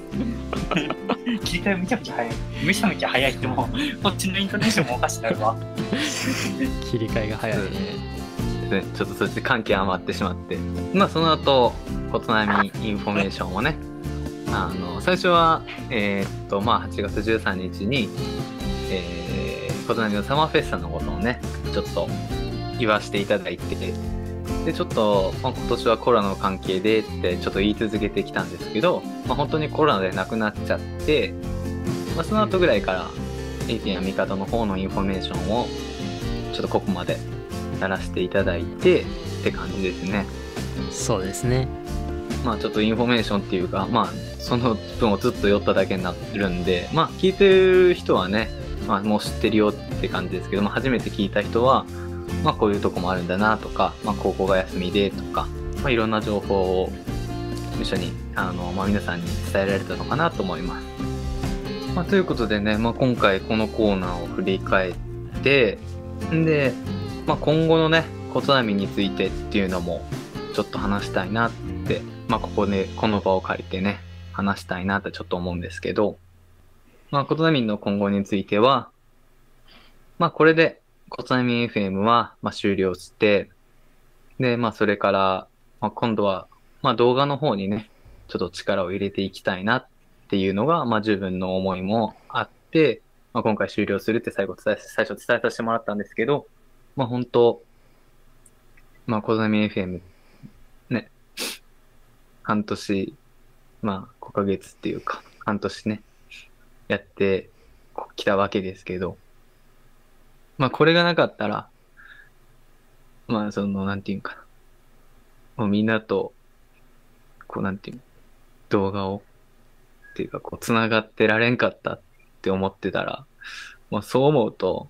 [SPEAKER 3] 切り替えめちゃめちゃ早い。めちゃめちゃ早いってもう、こっちのイントネーションもおかしなるわ。
[SPEAKER 2] 切り替えが早いね
[SPEAKER 1] ちょっとそして関係余ってしまって。まあ、その後、ことなみインフォメーションをね、あの、最初は、えーっと、まあ、8月13日に、えー、ことなみのサマーフェスタのことをね、ちょっと言わせていただいて、で、ちょっと、まあ、今年はコロナの関係でってちょっと言い続けてきたんですけど、まあ、本当にコロナで無くなっちゃって、まあ、その後ぐらいから、AT や味方の方のインフォメーションを、ちょっとここまでやらせていただいてって感じですね。
[SPEAKER 2] そうですね。
[SPEAKER 1] まあちょっとインフォメーションっていうか、まあその分をずっと寄っただけになってるんで、まあ聞いてる人はね、まあもう知ってるよって感じですけど、まあ初めて聞いた人は、まあこういうとこもあるんだなとか、まあ高校が休みでとか、まあいろんな情報を一緒に、あの、まあ皆さんに伝えられたのかなと思います。まあということでね、まあ今回このコーナーを振り返って、んで、まあ今後のね、琴波についてっていうのもちょっと話したいなって、まあここで、この場を借りてね、話したいなってちょっと思うんですけど、まあ琴波の今後については、まあこれで、琴波 FM は、まあ終了して、で、まあそれから、まあ今度は、まあ動画の方にね、ちょっと力を入れていきたいなっていうのが、まあ自分の思いもあって、まあ今回終了するって最後伝え、最初伝えさせてもらったんですけど、まあ本当、まあ、小波 FM、ね、半年、まあ、5ヶ月っていうか、半年ね、やってきたわけですけど、まあ、これがなかったら、まあ、その、なんていうかな、もうみんなと、こう、なんていうの、動画を、っていうか、こう、繋がってられんかったって思ってたら、まあ、そう思うと、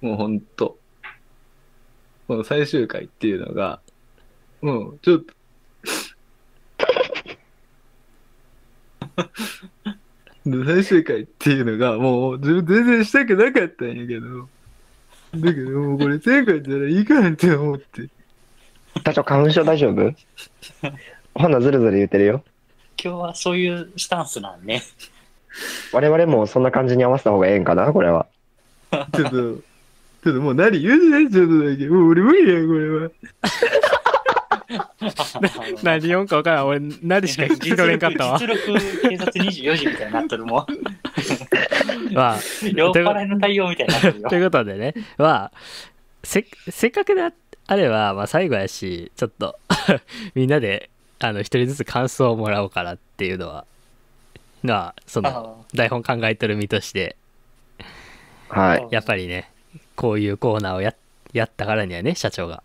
[SPEAKER 1] もうほんと、この最終回っていうのが、もうちょっと、で最終回っていうのが、もう自分全然したくなかったんやけど、だけどもうこれ前回じゃいかんって思って。
[SPEAKER 4] 社長、花粉症大丈夫？ほな、ずるずる言ってるよ。
[SPEAKER 3] 今日はそういうスタンスなんね。
[SPEAKER 4] 我々もそんな感じに合わせた方がええんかな、これは。
[SPEAKER 1] ちょっと、ちょっともう何言うてないちょっとだけ。もう俺無理やん、これは。
[SPEAKER 2] 何言うんか分からん。俺、なでしか聞き取れんかったわ。
[SPEAKER 3] 実力警察24時みたいになってるもん。
[SPEAKER 2] まあ、
[SPEAKER 3] 酔っ払いの対応みたいになってるよ
[SPEAKER 2] と。いうことでね、まあ、せせっかくでああれば、まあ、最後やし、ちょっとみんなであの一人ずつ感想をもらおうかなっていうのは、まあ、その
[SPEAKER 3] あ
[SPEAKER 2] 台本考えてる身として、
[SPEAKER 4] はい。
[SPEAKER 2] やっぱりね、こういうコーナーをややったからにはね、社長が。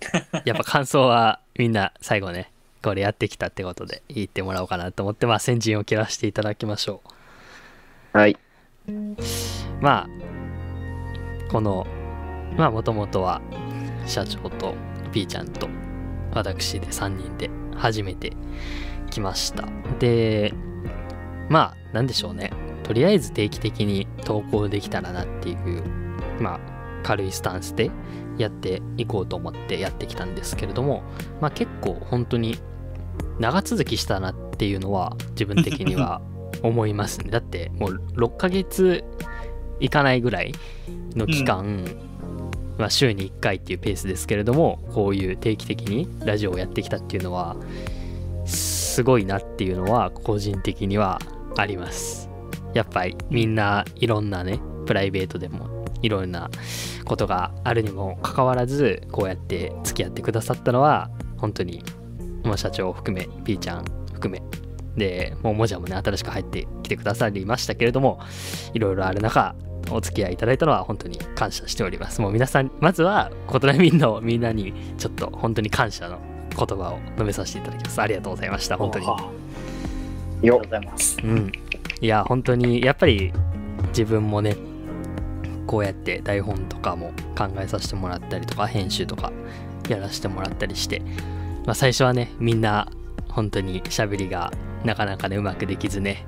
[SPEAKER 2] やっぱ感想はみんな最後ね、これやってきたってことで言ってもらおうかなと思って、まあ、先陣を切らせていただきましょう。
[SPEAKER 4] はい。
[SPEAKER 2] まあこのまあもともとは社長と P ちゃんと私で3人で初めて来ましたでまあなんでしょうねとりあえず定期的に投稿できたらなっていうまあ軽いスタンスでやっていこうと思ってやってきたんですけれどもまあ結構本当に長続きしたなっていうのは自分的には 思いますね。だってもう6ヶ月いかないぐらいの期間、まあ、週に1回っていうペースですけれどもこういう定期的にラジオをやってきたっていうのはすごいなっていうのは個人的にはあります。やっぱりみんないろんなねプライベートでもいろんなことがあるにもかかわらずこうやって付き合ってくださったのは本当にまあ社長を含め P ちゃん含めでもうもじゃもね新しく入ってきてくださりましたけれどもいろいろある中お付き合いいただいたのは本当に感謝しております。もう皆さんまずは琴波みんのみんなにちょっと本当に感謝の言葉を述べさせていただきます。ありがとうございました。本当に。
[SPEAKER 3] ありがと
[SPEAKER 4] よ
[SPEAKER 3] うございます。
[SPEAKER 2] うん。いや本当にやっぱり自分もねこうやって台本とかも考えさせてもらったりとか編集とかやらせてもらったりして、まあ、最初はねみんな本当に喋りがなかなかねうまくできずね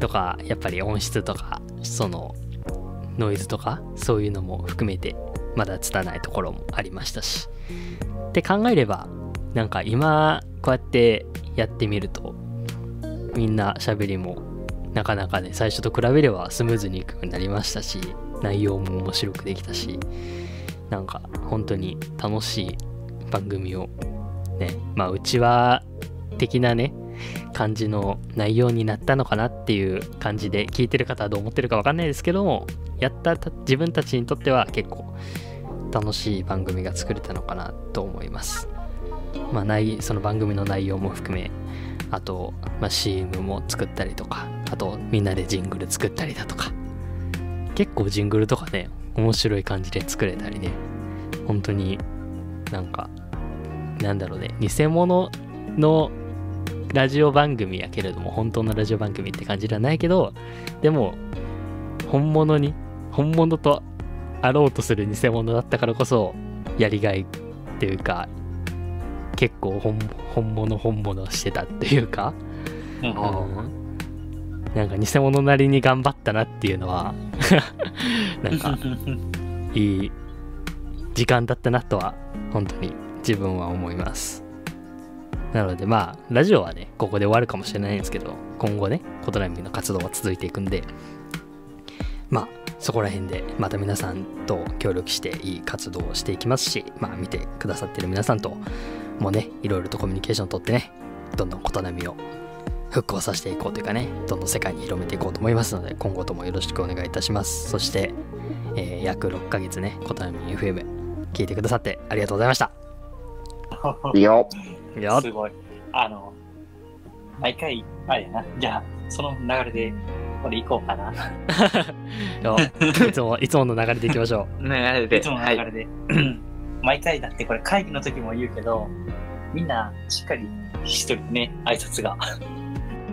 [SPEAKER 2] とかやっぱり音質とかそのノイズとかそういうのも含めてまだ拙いところもありましたし。って考えればなんか今こうやってやってみるとみんな喋りもなかなかね最初と比べればスムーズにいくようになりましたし内容も面白くできたしなんか本当に楽しい番組をねまあうちは的なね感じの内容になったのかなっていう感じで聞いてる方はどう思ってるかわかんないですけどもやった自分たちにとっては結構楽しい番組が作れたのかなと思います。まあ内その番組の内容も含めあと、まあ、CM も作ったりとかあとみんなでジングル作ったりだとか結構ジングルとかね面白い感じで作れたりね。本当になんかなんだろうね。偽物のラジオ番組やけれども本当のラジオ番組って感じではないけどでも本物に本物とあろうとする偽物だったからこそやりがいっていうか結構本本物本物してたっていうか、
[SPEAKER 3] うん
[SPEAKER 2] うんなんか偽物なりに頑張ったなっていうのは なんか いい時間だったなとは本当に自分は思います。なのでまあラジオはねここで終わるかもしれないんですけど今後ね琴波の活動は続いていくんでまあそこら辺でまた皆さんと協力していい活動をしていきますしまあ見てくださってる皆さんともねいろいろとコミュニケーションをとってねどんどん琴波を復興させていこうというかねどんどん世界に広めていこうと思いますので今後ともよろしくお願いいたしますそして、えー約6ヶ月ね琴波 FM 聞いてくださってありがとうございました
[SPEAKER 4] いいよ。
[SPEAKER 2] いや
[SPEAKER 3] すごい。あの、毎回、あれやな。じゃあ、その流れで、これ行こうかな。
[SPEAKER 2] いつもいつもの流れでいきましょ
[SPEAKER 1] 流れで。
[SPEAKER 3] いつもの
[SPEAKER 1] はい。
[SPEAKER 3] 流れで。毎回だってこれ会議の時も言うけど、みんなしっかりしとるね、挨拶が。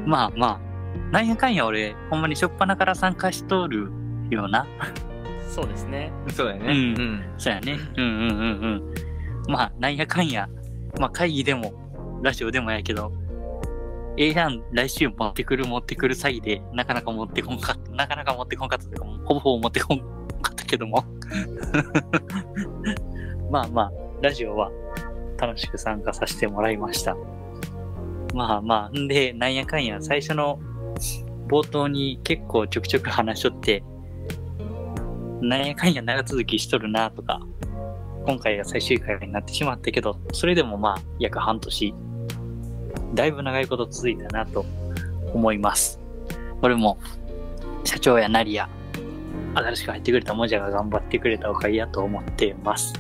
[SPEAKER 3] まあまあ、なんやかんや俺、ほんまにしょっぱなから参加しとるような。
[SPEAKER 2] うそうですね
[SPEAKER 1] そうだよね。
[SPEAKER 3] うん
[SPEAKER 1] うん。
[SPEAKER 3] そうやね。うんうんうんうん。まあ、なんやかんや、まあ会議でも、ラジオでもやけど、ええやん、来週持ってくる持ってくる詐欺で、なかなか持ってこんかった、なかなか持ってこんかったというか、ほぼほぼ持ってこんかったけども。まあまあ、ラジオは楽しく参加させてもらいました。まあまあ、んで、なんやかんや、最初の冒頭に結構ちょくちょく話しとって、なんやかんや長続きしとるなとか、今回が最終回になってしまったけど、それでもまあ、約半年、だいぶ長いこと続いたなと思います。これも、社長やナリや、新しく入ってくれたもじゃが頑張ってくれたおかげやと思ってます。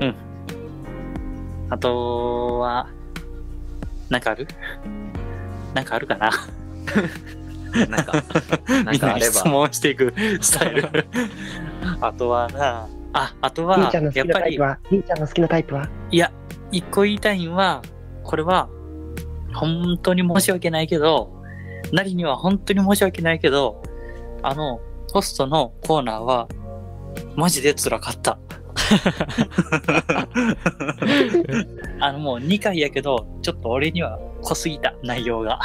[SPEAKER 3] うん。あとは、なんかある？なんかあるかな？
[SPEAKER 1] なんか、なんかあれば。
[SPEAKER 3] 質問していくスタイル。あとはな、あ、あとは、やっぱり
[SPEAKER 4] きなタイプ、は？ひーちゃんの好きなタイプは？い
[SPEAKER 3] や、一個言いたいんは、これは、本当に申し訳ないけど、なりには本当に申し訳ないけど、あの、ホストのコーナーは、マジで辛かった。あの、もう2回やけど、ちょっと俺には濃すぎた、内容が。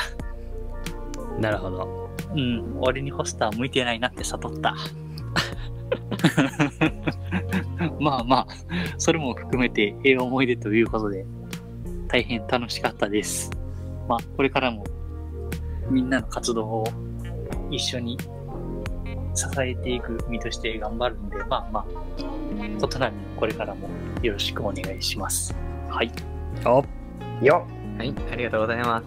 [SPEAKER 2] なるほど
[SPEAKER 3] うん、俺にホスター向いてないなって悟った。まあまあ、それも含めてええ思い出ということで、大変楽しかったです。まあ、これからもみんなの活動を一緒に支えていく身として頑張るんで、まあまあ、ことなみこれからもよろしくお願いします。はい。
[SPEAKER 2] お
[SPEAKER 4] よ
[SPEAKER 1] はい、ありがとうございます。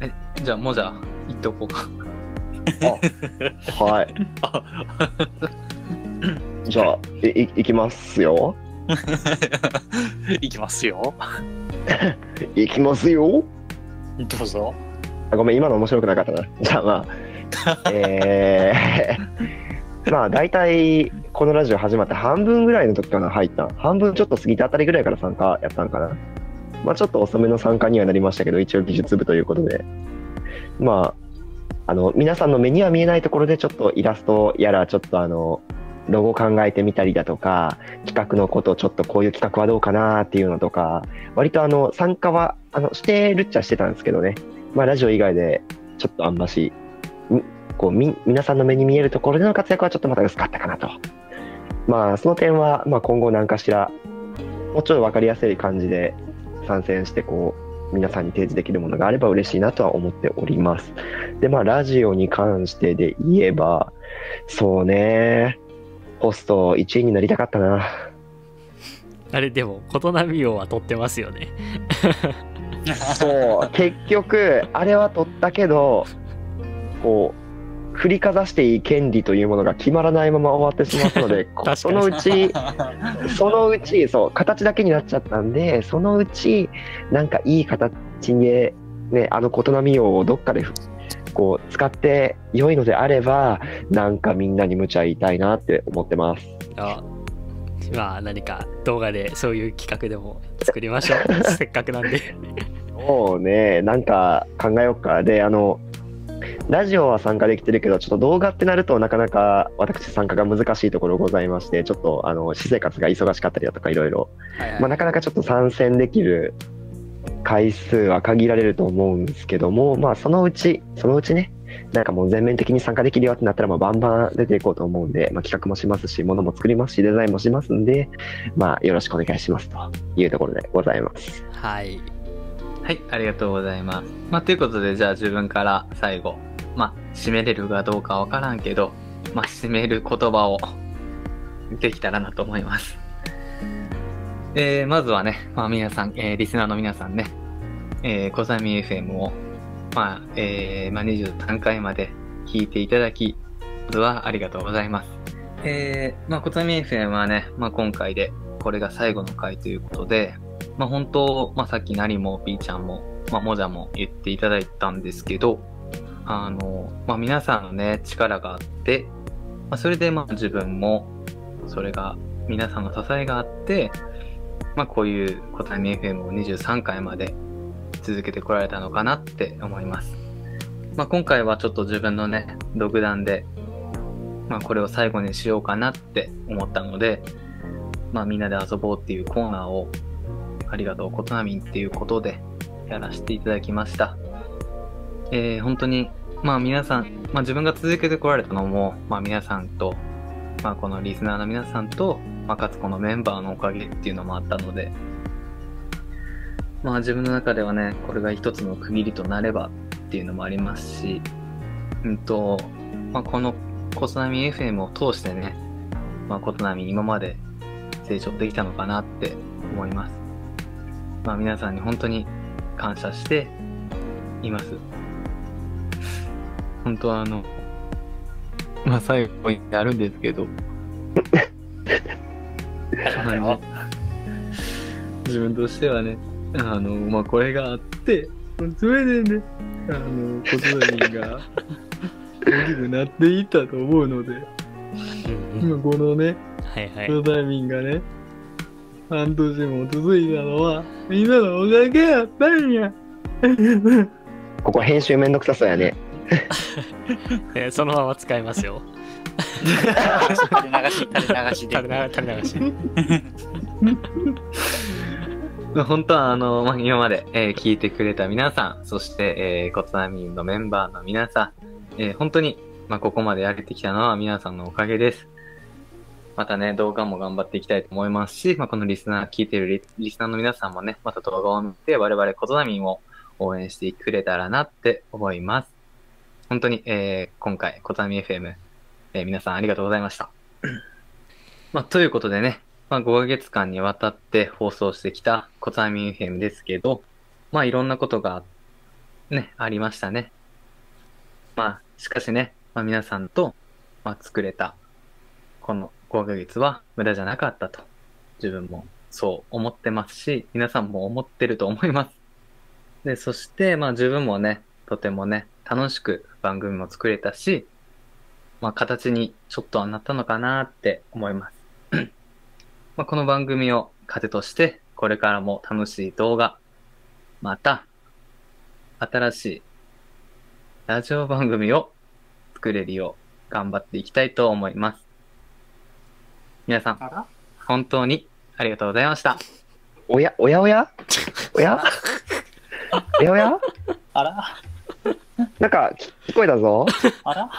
[SPEAKER 1] え、じゃあもうじゃあ、言っておこうか。
[SPEAKER 4] はい。じゃあ、い、いいきますよ。
[SPEAKER 3] いきますよ。
[SPEAKER 4] いきますよ。
[SPEAKER 3] どうぞ。
[SPEAKER 4] あごめん、今の面白くなかったな。じゃあまあ、えー、まあ大体このラジオ始まって半分ぐらいの時かな、入った。半分ちょっと過ぎたあたりぐらいから参加やったんかな。まあちょっと遅めの参加にはなりましたけど、一応技術部ということで。まあ、あの、皆さんの目には見えないところでちょっとイラストやら、ちょっとあの、ロゴ考えてみたりだとか、企画のことをちょっとこういう企画はどうかなっていうのとか、割とあの、参加は、あの、してるっちゃしてたんですけどね。まあ、ラジオ以外で、ちょっとあんまし、こうみ、皆さんの目に見えるところでの活躍はちょっとまた薄かったかなと。まあ、その点は、まあ、今後何かしら、もうちょっと分かりやすい感じで参戦して、こう、皆さんに提示できるものがあれば嬉しいなとは思っております。で、まあ、ラジオに関してで言えば、そうね、ホスト1位になりたかったな。
[SPEAKER 2] あれでも琴波王は取ってますよね
[SPEAKER 4] そう、結局、あれは取ったけど、こう、振りかざしていい権利というものが決まらないまま終わってしまったので、そのうち、そのうち、そう、形だけになっちゃったんで、そのうち、なんかいい形に、ね、あの琴波王をどっかで、こう、使って良いのであれば、なんかみんなに無茶言いたいなって思ってます。
[SPEAKER 2] あまあ何か動画でそういう企画でも作りましょう。せっかくなんで。
[SPEAKER 4] そうね、なんか考えようか。で、あの、ラジオは参加できてるけど、ちょっと動画ってなるとなかなか私参加が難しいところございまして、ちょっとあの、私生活が忙しかったりだとかいろいろ、なかなかちょっと参戦できる回数は限られると思うんですけども、まあそのうち、そのうちね、なんかもう全面的に参加できるよってなったら、まあバンバン出ていこうと思うんで、まあ、企画もしますし、ものも作りますし、デザインもしますんで、まあよろしくお願いしますというところでございます。
[SPEAKER 2] はい
[SPEAKER 1] はい、ありがとうございます。まあ、ということで、じゃあ自分から最後、まあ、締めれるかどうかわからんけど、まあ、締める言葉をできたらなと思います。えー、まずはね、まあ、皆さん、えー、リスナーの皆さんね、えー、小ザミ FM を、まあ、えー、まあ、23回まで聞いていただき、まずはありがとうございます。えー、まあ、小ザミ FM はね、まあ、今回で、これが最後の回ということで、まあ本当、まあさっきなりも B ちゃんも、まあもじゃも言っていただいたんですけど、あの、まあ皆さんのね、力があって、まあそれでまあ自分も、それが、皆さんの支えがあって、まあこういう答えみ FM を23回まで続けてこられたのかなって思います。まあ今回はちょっと自分のね、独断で、まあこれを最後にしようかなって思ったので、まあみんなで遊ぼうっていうコーナーをありがとう、ことなみんっていうことでやらせていただきました。えー、本当に、まあ皆さん、まあ自分が続けてこられたのも、まあ皆さんと、まあこのリスナーの皆さんと、まあかつこのメンバーのおかげっていうのもあったので、まあ自分の中ではね、これが一つの区切りとなればっていうのもありますし、うんと、まあこのコスナミ FM を通してね、まあコトナミ今まで成長できたのかなって思います。まあ皆さんに本当に感謝しています。本当はあの、まあ最後になるんですけど、自分としてはね、あの、まあこれがあって、それでね、あの、子育てが大きくなっていったと思うので、今このね、
[SPEAKER 2] はいはい
[SPEAKER 1] このタイミングがね、半年も続いたのは、みんなのおかげやったんや。
[SPEAKER 4] ここ編集めんどくさそうやね。
[SPEAKER 2] えーそのまま使いますよ
[SPEAKER 3] 垂れ流し、垂れ流しで。
[SPEAKER 2] 垂れ流垂れ流し
[SPEAKER 1] 本当はあの、ま、今まで、えー聞いてくれた皆さん、そして、えー、コツナミンのメンバーの皆さん、えー本当に、まあ、ここまでやれてきたのは皆さんのおかげです。またね、動画も頑張っていきたいと思いますし、まあ、このリスナー、聞いてるリスナーの皆さんもね、また動画を見て、我々コツナミンを応援してくれたらなって思います。本当に、えー今回、コツナミン FM、えー皆さんありがとうございました。まあ、ということでね、まあ、5ヶ月間にわたって放送してきたコツアミ FM ですけど、まあ、いろんなことが、ね、ありましたね。まあ、しかしね、まあ、皆さんと、まあ、作れた、この5ヶ月は無駄じゃなかったと、自分もそう思ってますし、皆さんも思ってると思います。で、そして、まあ、自分もね、とてもね、楽しく番組も作れたし、まあ、形にちょっとはなったのかなって思います。まあ、この番組を糧として、これからも楽しい動画、また、新しいラジオ番組を作れるよう頑張っていきたいと思います。皆さん、本当にありがとうございました。
[SPEAKER 4] おや、おやおや？おや？おやおや？
[SPEAKER 3] あら？
[SPEAKER 4] なんか聞こえたぞ。
[SPEAKER 3] あら？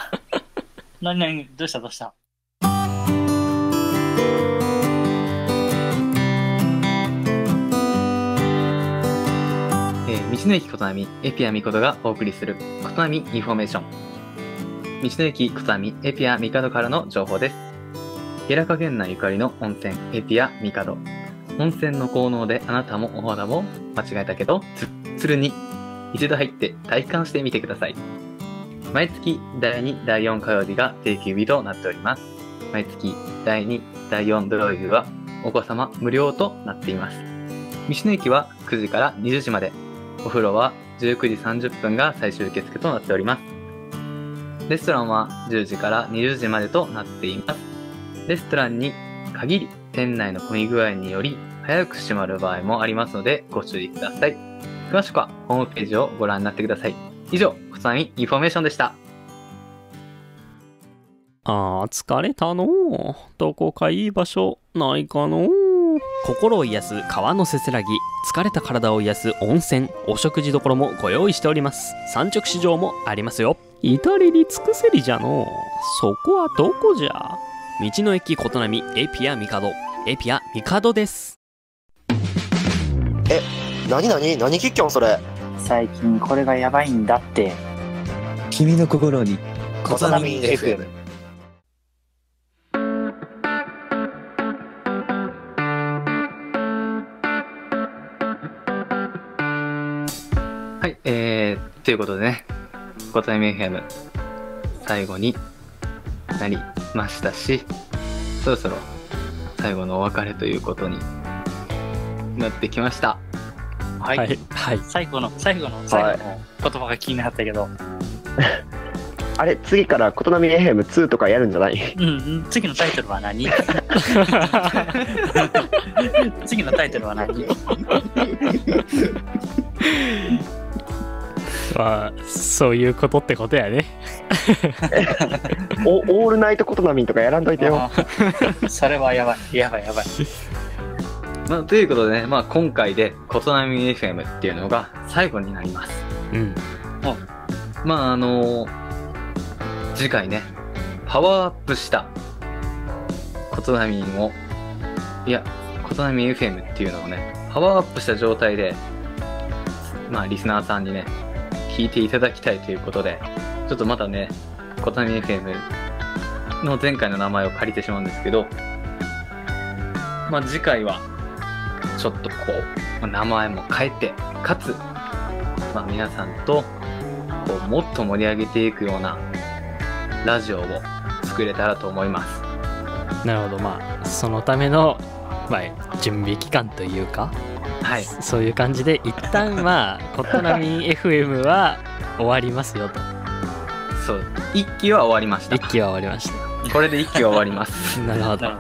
[SPEAKER 3] 何何どうしたどうした？
[SPEAKER 1] 道の駅ことなみ、エピアミカドがお送りする、ことなみインフォメーション。道の駅ことなみ、エピアミカドからの情報です。平賀源内ゆかりの温泉、エピアミカド。温泉の効能であなたもお肌も間違えたけど、つつるに一度入って体感してみてください。毎月第2、第4火曜日が定休日となっております。毎月第2、第4土曜日はお子様無料となっています。道の駅は9時から20時まで。お風呂は19時30分が最終受付となっております。レストランは10時から20時までとなっています。レストランに限り店内の混み具合により早く閉まる場合もありますのでご注意ください。詳しくはホームページをご覧になってください。以上、ことなみインフォメーションでした。
[SPEAKER 5] あー疲れたのどこかいい場所ないかの心を癒す川のせせらぎ疲れた体を癒す温泉お食事処もご用意しております。産直市場もありますよ。至れり尽くせりじゃの。うそこはどこじゃ？道の駅琴波エピアミカド。エピアミカドです。
[SPEAKER 4] 何何？何キッキョンそれ？
[SPEAKER 3] 最近これがやばいんだって。
[SPEAKER 8] 君の心に
[SPEAKER 4] コトナミ FM
[SPEAKER 1] はい、えー、ということでね、コタイメ FM 最後になりましたし、そろそろ最後のお別れということになってきました。
[SPEAKER 3] はい。
[SPEAKER 2] はい。はい。
[SPEAKER 3] 最後の、最後の、最後の言葉が気になったけど、
[SPEAKER 4] あれ次からコトナミ FM2 とかやるんじゃない？
[SPEAKER 3] うんうん、次のタイトルは何？次のタイトルは何？
[SPEAKER 2] まあ、そういうことってことやね。
[SPEAKER 4] おオールナイトコトナミンとかやらんといてよ
[SPEAKER 3] それはやばい、やばい、やばい。
[SPEAKER 1] まあ、ということでね、まあ、今回でコトナミ FM っていうのが最後になります。
[SPEAKER 2] うん。
[SPEAKER 1] まあ、あの次回ね、パワーアップしたコトナミを、いや、コトナミ FM っていうのをね、パワーアップした状態で、まあ、リスナーさんにね、聞いていただきたいということで、ちょっとまたね、コトナミ FM の前回の名前を借りてしまうんですけど、まあ、次回は、ちょっとこう、名前も変えて、かつ、まあ、皆さんと、こうもっと盛り上げていくようなラジオを作れたらと思います。
[SPEAKER 2] なるほど。まあ、そのための、まあ、準備期間というか、
[SPEAKER 1] はい。
[SPEAKER 2] そういう感じで、一旦まあ、コトナミ FM は終わりますよと。
[SPEAKER 1] そう。一期は終わりました
[SPEAKER 2] 一。期は終わりまし
[SPEAKER 1] これで一期は終わります。
[SPEAKER 2] た。なるほど
[SPEAKER 3] ね。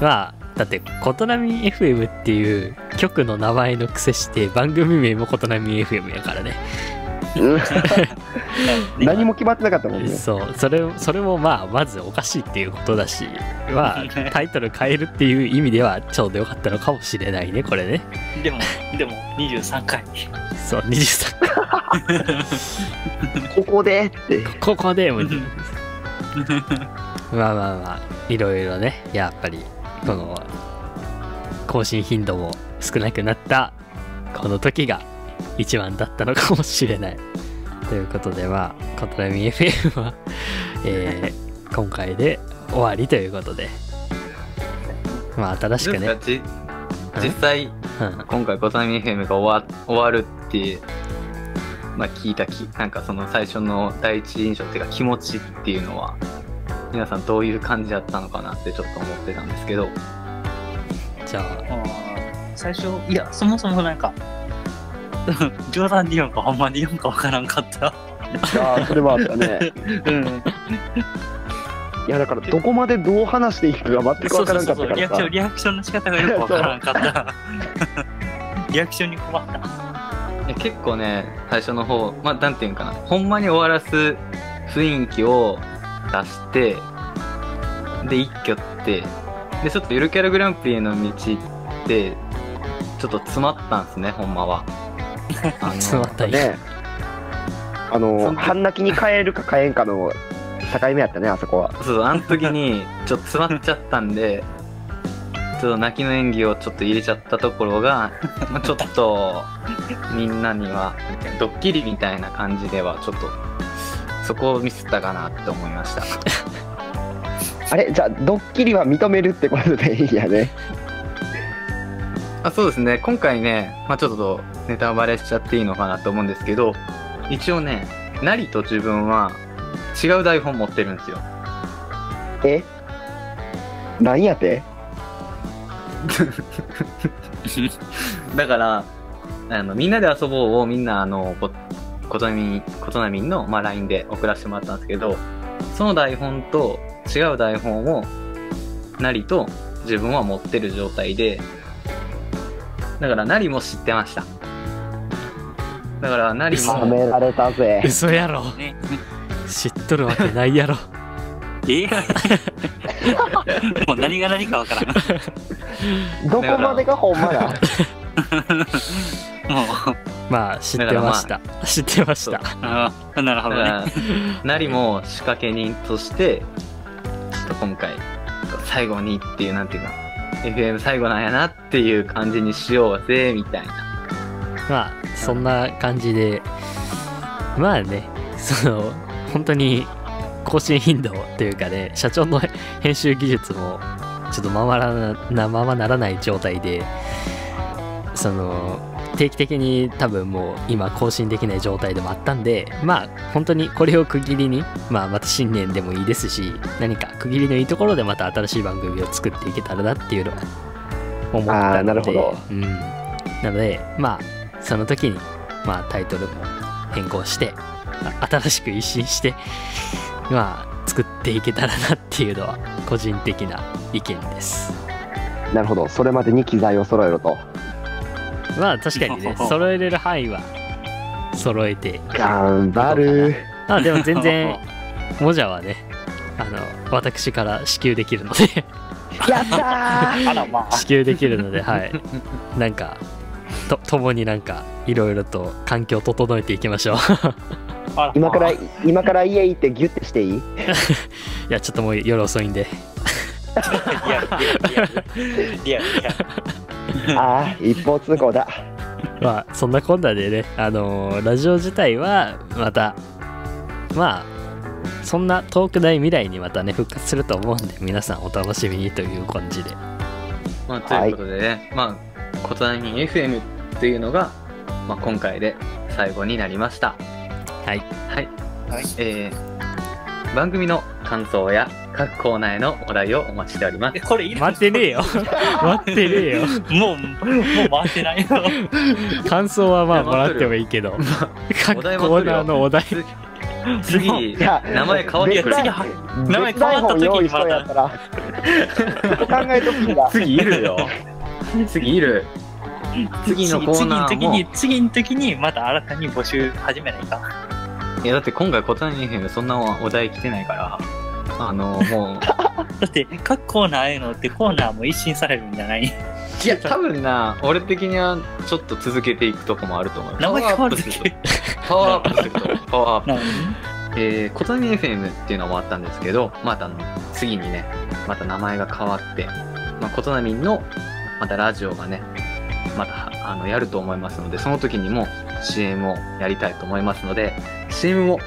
[SPEAKER 2] まあ、だって、コトナミ FM っていう局の名前の癖して、番組名もコトナミ FM やからね。
[SPEAKER 4] うん何も決まってなかったもんね
[SPEAKER 2] そう、それ、それもまあ、まずおかしいっていうことだし、まあ、タイトル変えるっていう意味ではちょうどよかったのかもしれないね、これね。
[SPEAKER 3] でも、でも、23回。
[SPEAKER 2] そう、23回。
[SPEAKER 4] ここでって
[SPEAKER 2] ここでも、まあまあまあ、いろいろね、やっぱり、この、更新頻度も少なくなった、この時が一番だったのかもしれない。ということで、まあ、コトラミ FM は、えー今回で終わりということで、まあ、新しくね。
[SPEAKER 1] 実際、
[SPEAKER 2] うん。
[SPEAKER 1] 今回コトナミ FM が終わ終わるって、まあ、聞いたき、なんかその最初の第一印象っていうか気持ちっていうのは、皆さんどういう感じだったのかなってちょっと思ってたんですけど、
[SPEAKER 2] じゃあ、
[SPEAKER 3] 最初、いや、そもそもなんか、冗談で言うんか、ほんまに言うんかわからんかった。
[SPEAKER 4] ああそれはあったね
[SPEAKER 3] うん。
[SPEAKER 4] いやだからどこまでどう話していくか全く分からんかった
[SPEAKER 3] そうそうそうリアクション、リアクションの仕方がよくわからんかった。リアクションに困った。
[SPEAKER 1] 結構ね、最初の方、まあ、なんていうんかな、ほんまに終わらす雰囲気を出して、で、一挙って、で、ちょっとゆるキャラグランプリへの道って、ちょっと詰まったんですね、ほんまは。あの
[SPEAKER 2] 詰まったり、
[SPEAKER 4] ね。あ
[SPEAKER 1] そ
[SPEAKER 4] の半泣きに変えるか変えんかの境目やったねあそこは。
[SPEAKER 1] そう、あの時に、ちょっと詰まっちゃったんで、ちょっと泣きの演技をちょっと入れちゃったところが、まあ、ちょっと、みんなには、ドッキリみたいな感じでは、ちょっと、そこをミスったかなって思いました。
[SPEAKER 4] あれ？じゃあドッキリは認めるってことでいいやね。
[SPEAKER 1] あそうですね、今回ね、まあ、ちょっとネタバレしちゃっていいのかなと思うんですけど、一応ね、ナリと自分は違う台本持ってるんですよ。
[SPEAKER 4] え？何やって？
[SPEAKER 1] だから、あのみんなで遊ぼうをみんな、あの、こことなみ、ことなみんの、まあ、LINE で送らせてもらったんですけど、その台本と違う台本を、ナリと自分は持ってる状態で、だから、ナリも知ってました。だから、ナリも、
[SPEAKER 4] はめられたぜ。
[SPEAKER 2] 嘘やろ
[SPEAKER 3] ね。
[SPEAKER 2] 知っとるわけないやろ
[SPEAKER 3] え？もう何が何かわからん。
[SPEAKER 4] どこまでがほんまだ
[SPEAKER 3] もう、
[SPEAKER 2] まあ知ってました、知ってました
[SPEAKER 3] ああ、なるほどね。
[SPEAKER 1] だから、ナリも仕掛け人として、ちょっと今回、最後にっていう、なんていうか、FM 最後なんやなっていう感じにしようぜ、みたいな。
[SPEAKER 2] まあそんな感じでまあねその本当に更新頻度というかね社長の編集技術もちょっとままらなままならない状態でその定期的に多分もう今更新できない状態でもあったんでまあ本当にこれを区切りに、まあ、また新年でもいいですし何か区切りのいいところでまた新しい番組を作っていけたらなっていうのは思ったので
[SPEAKER 4] なるほど。
[SPEAKER 2] うん、なのでまあその時に、まあ、タイトルも変更してあ新しく一新してまあ作っていけたらなっていうのは個人的な意見です
[SPEAKER 4] なるほど。それまでに機材を揃えろと。
[SPEAKER 2] まあ確かにね 揃えれる範囲は揃えて
[SPEAKER 4] 頑張る。
[SPEAKER 2] あでも全然もじゃはねあの私から支給できるので
[SPEAKER 4] やったー。
[SPEAKER 2] 支給できるのではいなんかと共になんかいろいろと環境を整えていきましょう。
[SPEAKER 4] 今から
[SPEAKER 3] ま、
[SPEAKER 4] 今から家行ってギュッてしていい？
[SPEAKER 2] いやちょっともう夜遅いんで。
[SPEAKER 3] あリアル、リアル、リアル、リアル。
[SPEAKER 4] ああ、一方通行だ。
[SPEAKER 2] まあそんなこんなでねあのーラジオ自体はまたまあそんな遠くない未来にまたね復活すると思うんで皆さんお楽しみにという感じで。
[SPEAKER 1] まあ、ということでね、まあ、ことなみ FM っていうのが、まあ、今回で最後になりました。
[SPEAKER 2] はい。
[SPEAKER 1] はい。
[SPEAKER 3] はい
[SPEAKER 1] えー、番組の感想や各コーナーへのお題をお待ちしております
[SPEAKER 3] え、。これいる
[SPEAKER 2] 待ってねえよ 待ってねえよ
[SPEAKER 3] もう、もう回ってないよ。
[SPEAKER 2] 感想はまあもらってもいいけど各コ
[SPEAKER 1] お題も
[SPEAKER 2] ーナーのお題
[SPEAKER 1] 次、次
[SPEAKER 4] いや
[SPEAKER 1] 名前変わってくる。
[SPEAKER 3] 次は名前変わった時に
[SPEAKER 4] 別台本用意しとんやった 考えとくんだ。
[SPEAKER 1] 次いるよ。次いる。次のコーナーも
[SPEAKER 3] 次の時に、次の時にまた新たに募集始めないか。
[SPEAKER 1] いや、だって今回ことなみ FM そんなお題来てないから、あの、もう、
[SPEAKER 3] だって、各コーナーへのってコーナーも一新されるんじゃない？
[SPEAKER 1] いや、多分な、俺的にはちょっと続けていくとこもあると思う。
[SPEAKER 3] 名前変わるだ
[SPEAKER 1] パワーアップする
[SPEAKER 3] け。
[SPEAKER 1] と。パワーアップすると。パワーアップ。
[SPEAKER 3] なのに
[SPEAKER 1] えー、ことなみ FM っていうのもあったんですけど、またあの、次にね、また名前が変わって、まあ、ことなみの、またラジオがね、また、あの、やると思いますので、その時にも CM をやりたいと思いますので、CM も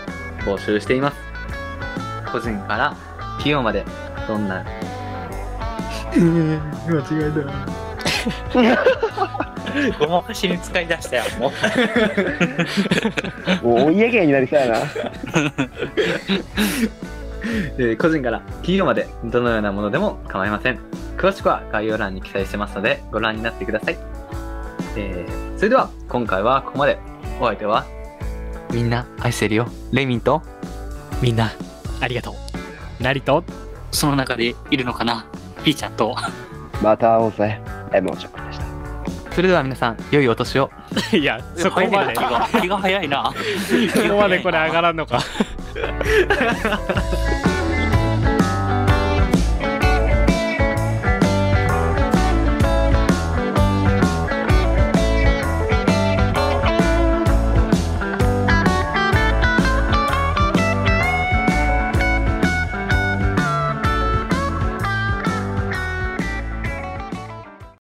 [SPEAKER 1] 募集しています。個人から企業まで、どんな、
[SPEAKER 3] ごまかしに使い出したよ、もう。
[SPEAKER 4] もうお家芸になりそうやな。
[SPEAKER 1] えー個人から企業までどのようなものでも構いません。詳しくは概要欄に記載してますのでご覧になってください。えーそれでは今回はここまで。お相手は？みんな愛してるよ。レイミンと？
[SPEAKER 2] みんなありがとうなりと？
[SPEAKER 3] その中でいるのかな？ピーちゃんと。
[SPEAKER 4] また会おうぜ。エモーションでした。
[SPEAKER 1] それでは皆さん良いお年を。
[SPEAKER 2] いやそこまで
[SPEAKER 3] 気が気が早いな。
[SPEAKER 2] そこまでこれ上がらんのか